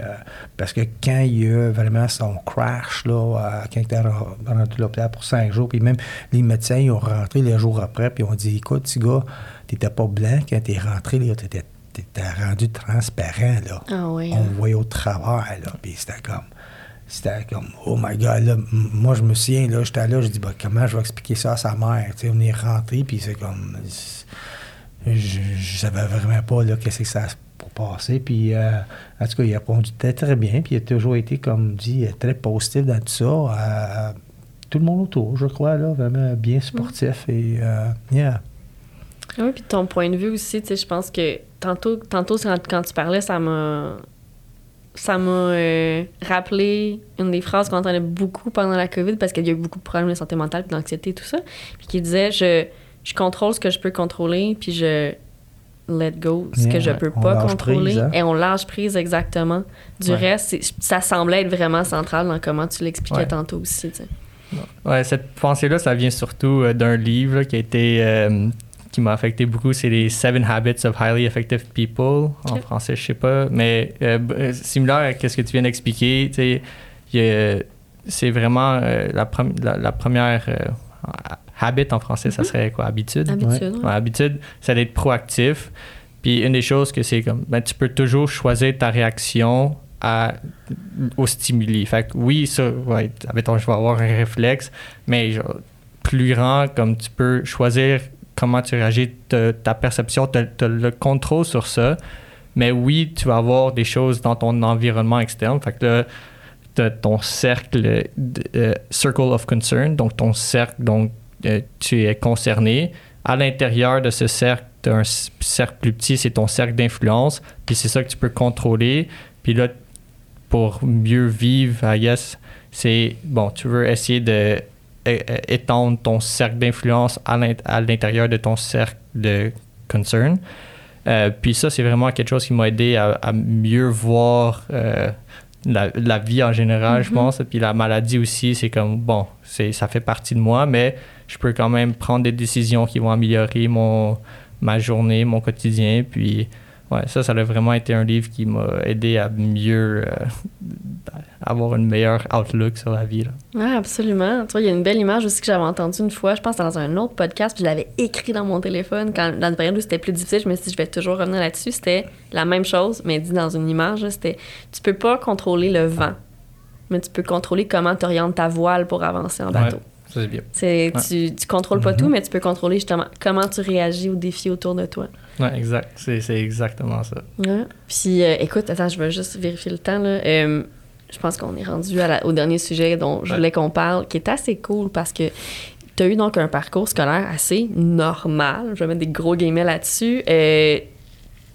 parce que quand il y a vraiment son crash, là, quand il était re- rendu à l'hôpital pour cinq jours, puis même les médecins, ils ont rentré les jours après, puis ils ont dit, écoute, petit gars, t'étais pas blanc quand t'es rentré, t'étais rendu transparent, là Ah oui. on voyait au travers, là. Puis c'était comme. C'était comme, oh my God, là. Moi, je me souviens, là, j'étais là, je dis, bah, comment je vais expliquer ça à sa mère? Tu sais, on est rentré, puis c'est comme. Je, je savais vraiment pas, là, qu'est-ce que ça pour passer. Puis, euh, en tout cas, il a répondu très, très bien, puis il a toujours été, comme dit, très positif dans tout ça. à tout le monde autour, je crois, là, vraiment bien sportif. Et, euh, yeah. Ah Oui, puis ton point de vue aussi, tu sais, je pense que tantôt, tantôt quand tu parlais, ça m'a ça m'a euh, rappelé une des phrases qu'on entendait beaucoup pendant la COVID parce qu'il y a eu beaucoup de problèmes de santé mentale puis d'anxiété et tout ça. Puis qui disait je, je contrôle ce que je peux contrôler puis je let go ce que je peux pas contrôler prise, hein. et on lâche prise exactement. Du Ouais. reste, c'est- ça semblait être vraiment central dans comment tu l'expliquais Ouais. tantôt aussi. tu sais. Ouais, cette pensée-là, ça vient surtout euh, d'un livre là, qui a été euh, qui m'a affecté beaucoup, c'est les Seven Habits of Highly Effective People. En français, je sais pas, mais euh, euh, similaire à ce que tu viens d'expliquer, c'est vraiment euh, la, prom- la, la première euh, habit en français, ça Mhm. serait quoi, habitude? Habitude. ouais. Ouais, habitude, c'est d'être proactif. Puis une des choses que c'est comme, ben, tu peux toujours choisir ta réaction à, au stimuli. Fait que oui, ça, ouais, admettons, je vais avoir un réflexe, mais genre, plus grand, comme tu peux choisir comment tu réagis, ta perception, tu as le contrôle sur ça. Mais oui, tu vas avoir des choses dans ton environnement externe. Fait que là, t'as ton cercle, de- euh, circle of concern, donc ton cercle, donc euh, tu es concerné. À l'intérieur de ce cercle, tu as un cercle plus petit, c'est ton cercle d'influence, puis c'est ça que tu peux contrôler. Puis là, pour mieux vivre, I guess, c'est, bon, tu veux essayer de étendre ton cercle d'influence à l'int- à l'intérieur de ton cercle de concern. Euh, puis ça, c'est vraiment quelque chose qui m'a aidé à, à mieux voir euh, la, la vie en général, je Mhm. pense. Puis la maladie aussi, c'est comme, bon, ça fait partie de moi, mais je peux quand même prendre des décisions qui vont améliorer mon, ma journée, mon quotidien. Puis, ouais, ça, ça a vraiment été un livre qui m'a aidé à mieux euh, avoir une meilleure outlook sur la vie. là. Absolument. Tu vois, il y a une belle image aussi que j'avais entendue une fois, je pense dans un autre podcast, puis je l'avais écrit dans mon téléphone quand, dans une période où c'était plus difficile. Je me suis dit, je vais toujours revenir là-dessus. C'était la même chose, mais dit dans une image. C'était, tu peux pas contrôler le vent, mais tu peux contrôler comment tu orientes ta voile pour avancer en bateau. Ouais, ça, c'est bien. C'est, Ouais. tu, tu contrôles pas Mhm. tout, mais tu peux contrôler justement comment tu réagis aux défis autour de toi. Ouais, exact. C'est, exactement ça. Ouais. Puis, euh, écoute, attends, je vais juste vérifier le temps. Là. Euh, je pense qu'on est rendu à la- au dernier sujet dont je voulais qu'on parle, qui est assez cool parce que tu as eu donc un parcours scolaire assez normal. Je vais mettre des gros guillemets là-dessus. Euh,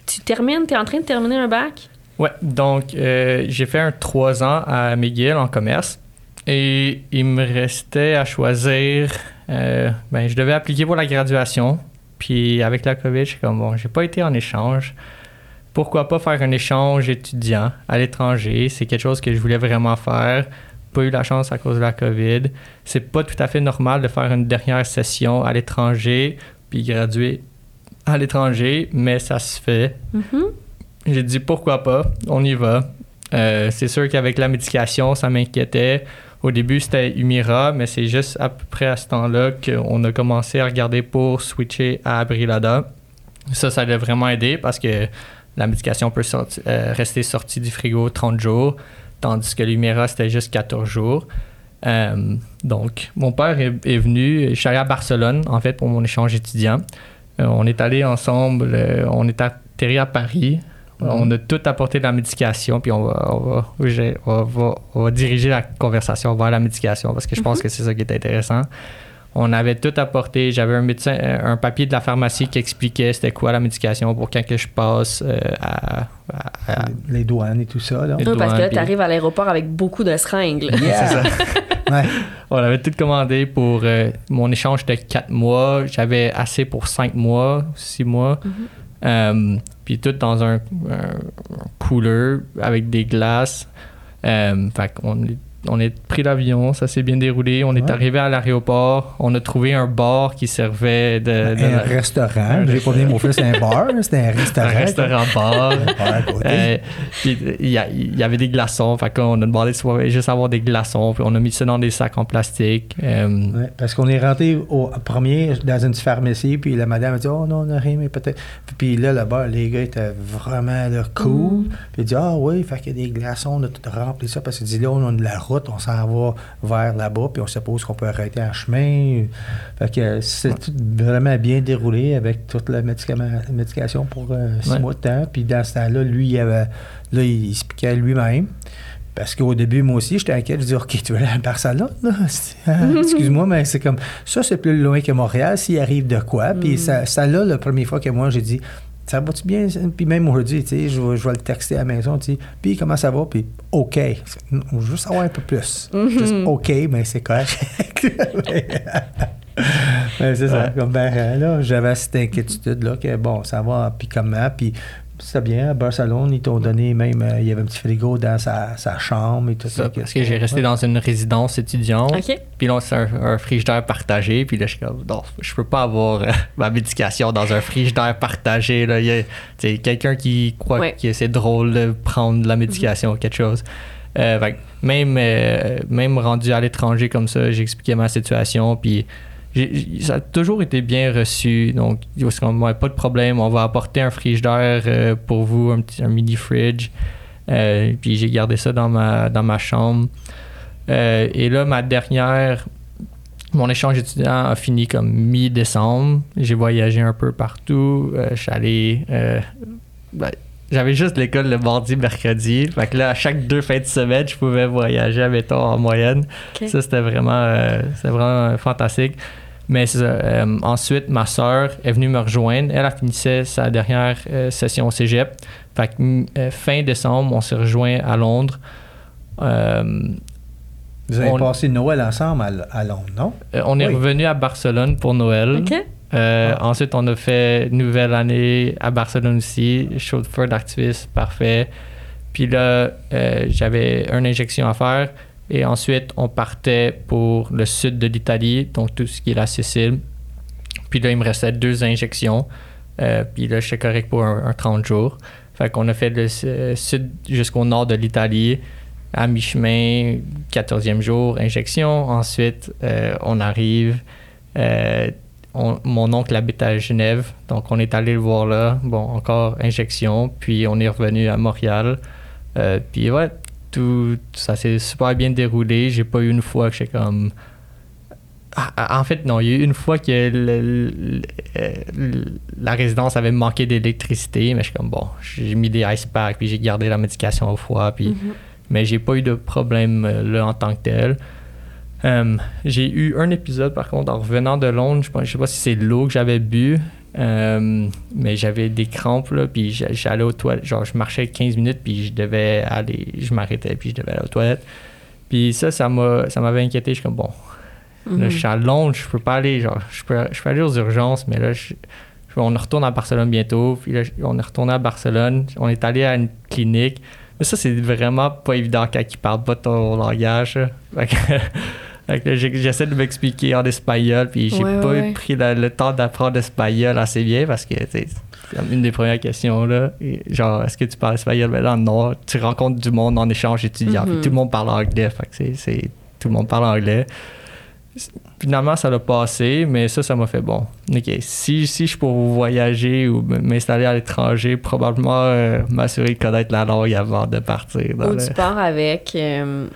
tu termines, tu es en train de terminer un bac? Ouais, donc euh, j'ai fait un trois ans à McGill en commerce et il me restait à choisir. euh, ben, je devais appliquer pour la graduation. Puis avec la COVID, je suis comme bon, j'ai pas été en échange. Pourquoi pas faire un échange étudiant à l'étranger? C'est quelque chose que je voulais vraiment faire. Pas eu la chance à cause de la COVID. C'est pas tout à fait normal de faire une dernière session à l'étranger puis graduer à l'étranger, mais ça se fait. Mhm. J'ai dit pourquoi pas, on y va. Euh, c'est sûr qu'avec la médication, ça m'inquiétait. Au début, c'était Humira, mais c'est juste à peu près à ce temps-là qu'on a commencé à regarder pour switcher à Abrilada. Ça, ça a vraiment aidé parce que la médication peut euh, rester sortie du frigo 30 jours, tandis que l'Humira, c'était juste 14 jours. Euh, donc, mon père est, venu, je suis allé à Barcelone, en fait, pour mon échange étudiant. Euh, on est allé ensemble, on est atterri à Paris. On a tout apporté de la médication, puis on va, on va, on va- on va diriger la conversation vers la médication parce que je pense que c'est ça qui est intéressant. On avait tout apporté. J'avais un médecin, euh, un papier de la pharmacie qui expliquait c'était quoi la médication pour quand que je passe euh, à, à- à- Les, douanes et tout ça, là. Les Oui, parce que là, tu arrives à l'aéroport avec beaucoup de seringues. là. Yeah! C'est ça. Ouais. On avait tout commandé pour euh, mon échange de 4 mois. J'avais assez pour 5 mois, 6 mois. Euh, puis tout dans un, un cooler avec des glaces. Euh, fait qu'on est, on est pris l'avion, ça s'est bien déroulé. On est arrivé à l'aéroport. On a trouvé un bar qui servait de, de- Un restaurant. J'ai pas donné mon fils un bar, c'était un restaurant. restaurant-bar. Un bar à côté. Euh, il y, a- avait des glaçons. Fait qu'on a demandé pouvait juste avoir des glaçons. Puis on a mis ça dans des sacs en plastique. Euh, Ouais, parce qu'on est rentré au premier dans une pharmacie, puis la madame a dit Oh non, on n'a rien, mais peut-être. Puis, puis là, là-bas, les gars étaient vraiment là, cool. Puis il dit Ah oui, fait qu'il y a des glaçons, on a tout rempli ça, parce qu'il dit Là, on a de la route, on s'en va vers là-bas, puis on suppose qu'on peut arrêter en chemin. Fait que c'est vraiment bien déroulé avec toute la médication pour euh, six Ouais. mois de temps. Puis dans ce temps-là, lui, il avait, là, il expliquait lui-même. Parce qu'au début, moi aussi, j'étais inquiet. Je dis, OK, tu veux aller à Barcelone, là? Ah, Excuse-moi, mais c'est comme, ça, c'est plus loin que Montréal, s'il arrive de quoi. Puis ça, ça là, la première fois que moi, j'ai dit, ça va-tu bien? Puis même aujourd'hui, tu sais, je, vais- le texter à la maison, tu sais, puis comment ça va? Puis OK. On veut juste savoir un peu plus. Juste OK, mais c'est correct. Mais- mais c'est ça. Comme ben, euh, là, j'avais cette inquiétude-là que bon, ça va, puis comment, puis c'était bien. À Barcelone, ils t'ont donné même, euh, il y avait un petit frigo dans sa, sa chambre et tout ça. ça, parce que j'ai resté dans une résidence étudiante. OK. Puis là, c'est un, un frigidaire partagé. Puis là, je suis comme, non, je peux pas avoir euh, ma médication dans un frigidaire partagé. Là. Il y a tu sais, quelqu'un qui croit Ouais. que c'est drôle de prendre la médication ou quelque chose. Euh, fait même, euh, même rendu à l'étranger comme ça, j'ai expliqué ma situation. Puis j'ai- ça a toujours été bien reçu. Donc, il y a pas de problème. On va apporter un frigidaire euh, pour vous, un, petit, un mini fridge. Euh, puis j'ai gardé ça dans ma, dans ma chambre. Euh, et là, ma dernière, mon échange étudiant a fini comme mi-décembre. J'ai voyagé un peu partout. Euh, je suis allé. ben, j'avais juste l'école le mardi, mercredi. Fait que là, à chaque deux fins de semaine, je pouvais voyager, mettons, en moyenne. Ça, c'était vraiment, c'était vraiment fantastique. Mais c'est ça. Euh, ensuite, ma sœur est venue me rejoindre. Elle a finissait sa dernière euh, session au cégep. Fait que mm, euh, fin décembre, on s'est rejoint à Londres. Euh, Vous avez on- passé Noël ensemble à, à Londres, non? euh, on est Oui. revenu à Barcelone pour Noël. OK. Euh, Ah. Ensuite, on a fait Nouvelle Année à Barcelone aussi. Feu d'artifice, parfait. Puis là, euh, j'avais une injection à faire. Et ensuite, on partait pour le sud de l'Italie, donc tout ce qui est la Sicile. Puis là, il me restait deux injections. Euh, puis là, j'étais correct pour un, un 30 jours. Fait qu'on a fait le s- sud jusqu'au nord de l'Italie. À mi-chemin, 14e jour, injection. Ensuite, euh, on arrive. euh, on- mon oncle habite à Genève, donc on est allé le voir là. Bon, encore injection. Puis on est revenu à Montréal. Euh, puis ouais, tout, ça s'est super bien déroulé. J'ai pas eu une fois que j'étais comme. Ah, ah, en fait, non, il y a eu une fois que le- le- la résidence avait manqué d'électricité, mais je suis comme bon, j'ai mis des ice packs, puis j'ai gardé la médication au froid, puis Mhm. mais j'ai pas eu de problème euh, là en tant que tel. Euh, j'ai eu un épisode par contre en revenant de Londres, je, pense, je sais pas si c'est l'eau que j'avais bu, euh, mais j'avais des crampes là, puis j'a- j'allais aux toilettes, genre je marchais 15 minutes puis je devais aller, je m'arrêtais puis je devais aller aux toilettes. Puis ça, ça m'a, ça m'avait inquiété. Je suis comme bon, là je suis à Londres, je peux pas aller, genre je peux, je peux aller aux urgences, mais là je, je- on retourne à Barcelone bientôt. Puis là, on est retourné à Barcelone, on est allé à une clinique. Mais ça, c'est vraiment pas évident quand ils parlent pas ton langage. j'essaie de m'expliquer en espagnol, puis j'ai Ouais, pas ouais, pris la- le temps d'apprendre l'espagnol assez bien parce que c'est une des premières questions là. Genre, est-ce que tu parles espagnol? Ben là, non. Tu rencontres du monde en échange étudiant, Mhm. puis tout le monde parle anglais. Fait que c'est, tout le monde parle anglais. Finalement, ça l'a passé, mais ça, ça m'a fait bon. OK, si, si je suis pour voyager ou m'installer à l'étranger, probablement euh, m'assurer de connaître la langue avant de partir. Ou le- tu pars avec. euh,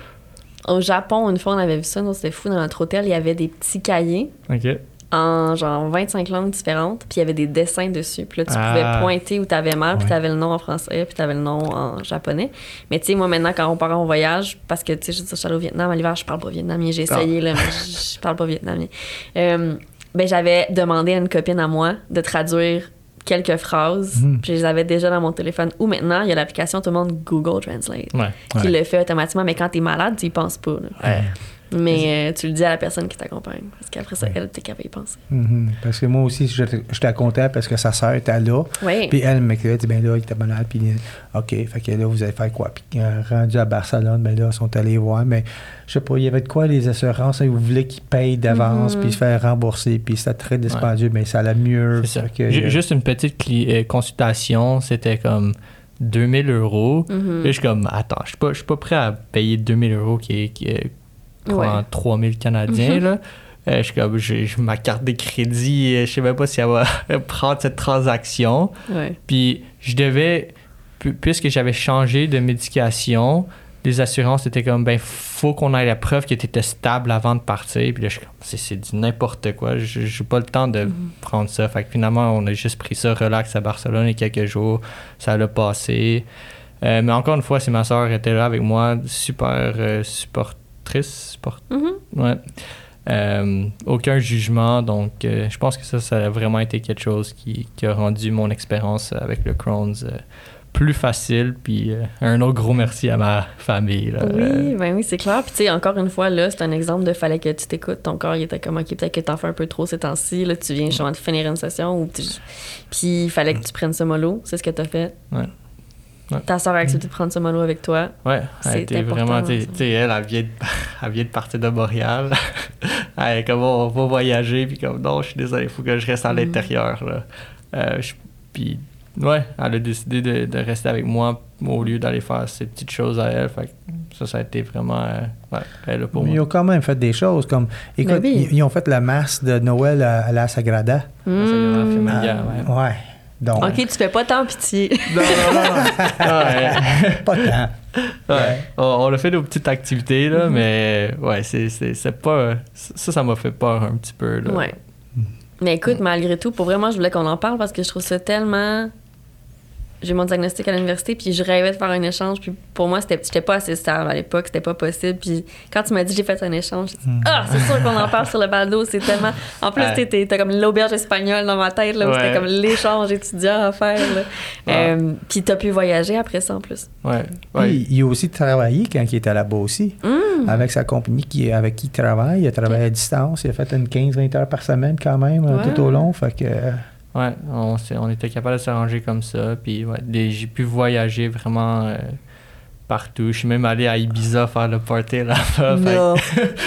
au Japon, une fois, on avait vu ça, c'était fou, dans notre hôtel, il y avait des petits cahiers. OK. en genre 25 langues différentes, puis il y avait des dessins dessus. Puis là, tu Ah. pouvais pointer où t'avais mal, puis t'avais le nom en français, puis t'avais le nom en japonais. Mais tu sais, moi maintenant, quand on part en voyage, parce que tu sais, je suis allée au Vietnam à l'hiver, je parle pas vietnamien. J'ai essayé, là, mais je je parle pas vietnamien. Euh, ben, j'avais demandé à une copine à moi de traduire quelques phrases, Mhm. puis je les avais déjà dans mon téléphone. Ou maintenant, il y a l'application, tout le monde Google Translate, Ouais. qui Ouais. le fait automatiquement, mais quand t'es malade, tu y penses pas. là. Ouais. Mais euh, tu le dis à la personne qui t'accompagne, parce qu'après ça, elle, t'es capable d'y penser. Mhm. Parce que moi aussi, j'étais j'étais content parce que sa sœur était là. Oui. Puis elle m'écrivait, dit, ben là, il était malade. Puis, OK, fait que là, vous allez faire quoi? Puis, euh, rendu à Barcelone, ben là, ils sont allés voir. Mais je sais pas, il y avait de quoi, les assurances, ils voulaient qu'ils payent d'avance, Mhm. puis se faire rembourser. Puis, c'était très dispendieux, mais ça allait mieux. C'est ça. Que, euh, Juste une petite consultation, c'était comme 2000 euros. Là, je suis comme, attends, je suis pas, je suis pas prêt à payer 2000 euros qui est, qui quoi, Ouais. en 3000 Canadiens, Mhm. là. Euh, je comme, j'ai ma carte de crédit, euh, je sais même pas si elle va prendre cette transaction. Ouais. Puis je devais, pu- puisque j'avais changé de médication, les assurances étaient comme, ben, faut qu'on ait la preuve que tu étais stable avant de partir. Puis là, je suis comme, c'est- du n'importe quoi. Je J'ai pas le temps de prendre ça. Fait que finalement, on a juste pris ça relax à Barcelone a quelques jours. Ça l'a passé. Euh, mais encore une fois, c'est ma soeur était là avec moi, super euh, support- Mhm. Ouais. Euh, aucun jugement, donc euh, je pense que ça, ça a vraiment été quelque chose qui, qui a rendu mon expérience avec le Crohn's euh, plus facile. Puis un autre gros merci à ma famille. là. Oui, ben oui, c'est clair. Puis tu sais, encore une fois, là, c'est un exemple de fallait que tu t'écoutes. Ton corps, il était comme, OK, peut-être que t'en fais un peu trop ces temps-ci. Là, tu viens justement de finir une session. Ou tu- Puis il fallait que tu prennes ce mollo. C'est ce que t'as fait. Ouais. Ouais. Ta soeur a accepté de prendre ce mollo avec toi. Ouais, elle était important, vraiment. tu sais, elle, elle vient, de, elle vient de partir de Montréal. elle est comme on va voyager, puis comme non, je suis désolé, il faut que je reste à Mm. l'intérieur. là. Euh, puis, ouais, elle a décidé de, de rester avec moi au lieu d'aller faire ces petites choses à elle. Fait que ça, ça a été vraiment. euh, ouais, elle a pour Ils moi. ont quand même fait des choses comme. Écoute, oui. ils, ils ont fait la masse de Noël à, à la Sagrada. Hmm. familial, ouais. Ouais. Donc. OK, tu fais pas tant pitié. Non, non, non. Ouais. Pas tant. Ouais. On, on a fait nos petites activités, Mm-hmm. là, mais ouais, c'est, c'est, c'est pas. Ça, ça m'a fait peur un petit peu. Là. Ouais. Mais écoute, malgré tout, pour vraiment, je voulais qu'on en parle parce que je trouve ça tellement. J'ai mon diagnostic à l'université, puis je rêvais de faire un échange. Puis pour moi, c'était, j'étais pas assez stable à l'époque, c'était pas possible. Puis quand tu m'as dit j'ai fait un échange, j'ai dit Ah, c'est sûr qu'on en parle sur le balado, c'est tellement. En plus, Ouais. t'étais- t'as comme l'auberge espagnole dans ma tête, là, où c'était comme l'échange étudiant à faire. Là. Ouais. Euh, puis t'as pu voyager après ça en plus. Ouais. ouais. Puis, il a aussi travaillé quand il était là-bas aussi. Hum! Avec sa compagnie qui, avec qui il travaille. Il a travaillé à distance. Il a fait une 15-20 heures par semaine quand même, euh, Ouais. tout au long. Fait que. Euh, Ouais, on, on était capable de s'arranger comme ça. Puis ouais, j'ai pu voyager vraiment euh, partout. Je suis même allé à Ibiza faire le party là-bas.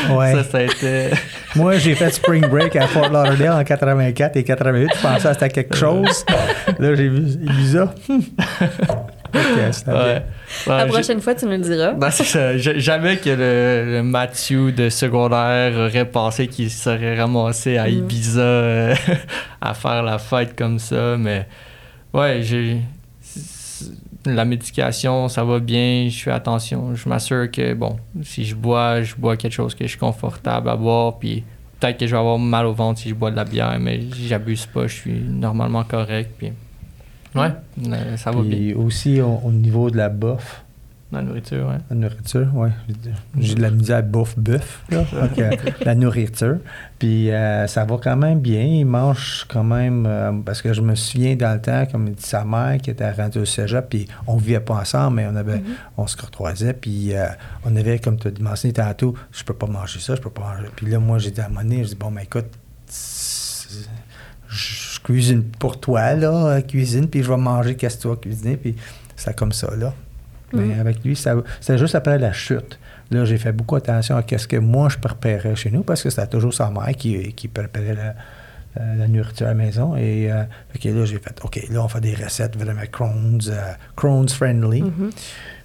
Ouais. Ça, ça a été. Moi, j'ai fait Spring Break à Fort Lauderdale en 84 et 88. Je pensais que c'était quelque chose. Là, j'ai vu Ibiza. Ouais. La prochaine fois, tu nous le diras. Ben, c'est ça. Ja- Jamais que le, le Mathieu de secondaire aurait pensé qu'il serait ramassé à Mm. Ibiza euh, à faire la fête comme ça. Mais ouais, j'ai. La médication, ça va bien, je fais attention. Je m'assure que, bon, si je bois, je bois quelque chose que je suis confortable à boire. Puis peut-être que je vais avoir mal au ventre si je bois de la bière, mais j'abuse pas, je suis normalement correct. Puis ouais, euh, ça va bien. Puis aussi, au, au niveau de la bouffe, La nourriture, ouais. la nourriture, ouais. J'ai de la misère bouffe bouffe, là. Fait que, la nourriture. Puis euh, ça va quand même bien. Il mange quand même. euh, parce que je me souviens dans le temps, comme il dit sa mère qui était rendue au cégep, puis on vivait pas ensemble, mais on avait on se croisait, puis euh, on avait, comme tu as mentionné tantôt, je peux pas manger ça, je peux pas manger. Puis là, moi, j'ai dit à donné, je dis, bon, ben écoute, je cuisine pour toi, là, euh, cuisine, puis je vais manger qu'est-ce que tu vas cuisiner, puis c'était comme ça, là. Mais Mhm. avec lui, ça- c'était juste après la chute. Là, j'ai fait beaucoup attention à ce que moi, je préparais chez nous, parce que c'était toujours sa mère qui, qui préparait la, nourriture à la maison. Et euh, que là, j'ai fait, OK, là, on fait des recettes vraiment Crohn's, euh, Crohn's friendly. Mhm.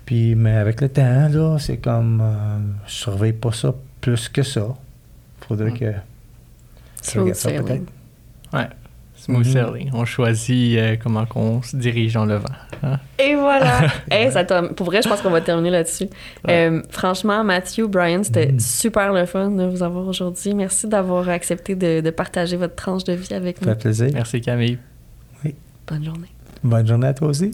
Puis, mais avec le temps, là, c'est comme, euh, je surveille pas ça plus que ça. Faudrait Mm. que Smooth ça peut-être. Ouais. Smooth Mhm. sailing. On choisit euh, comment qu'on se dirige dans le vent. Hein? Et voilà! Hey, ça pour vrai, je pense qu'on va terminer là-dessus. Euh, franchement, Matthew, Brian, c'était Mm. super le fun de vous avoir aujourd'hui. Merci d'avoir accepté de, de partager votre tranche de vie avec Ça nous. fait plaisir. Merci Camille. Bonne journée. Bonne journée à toi aussi.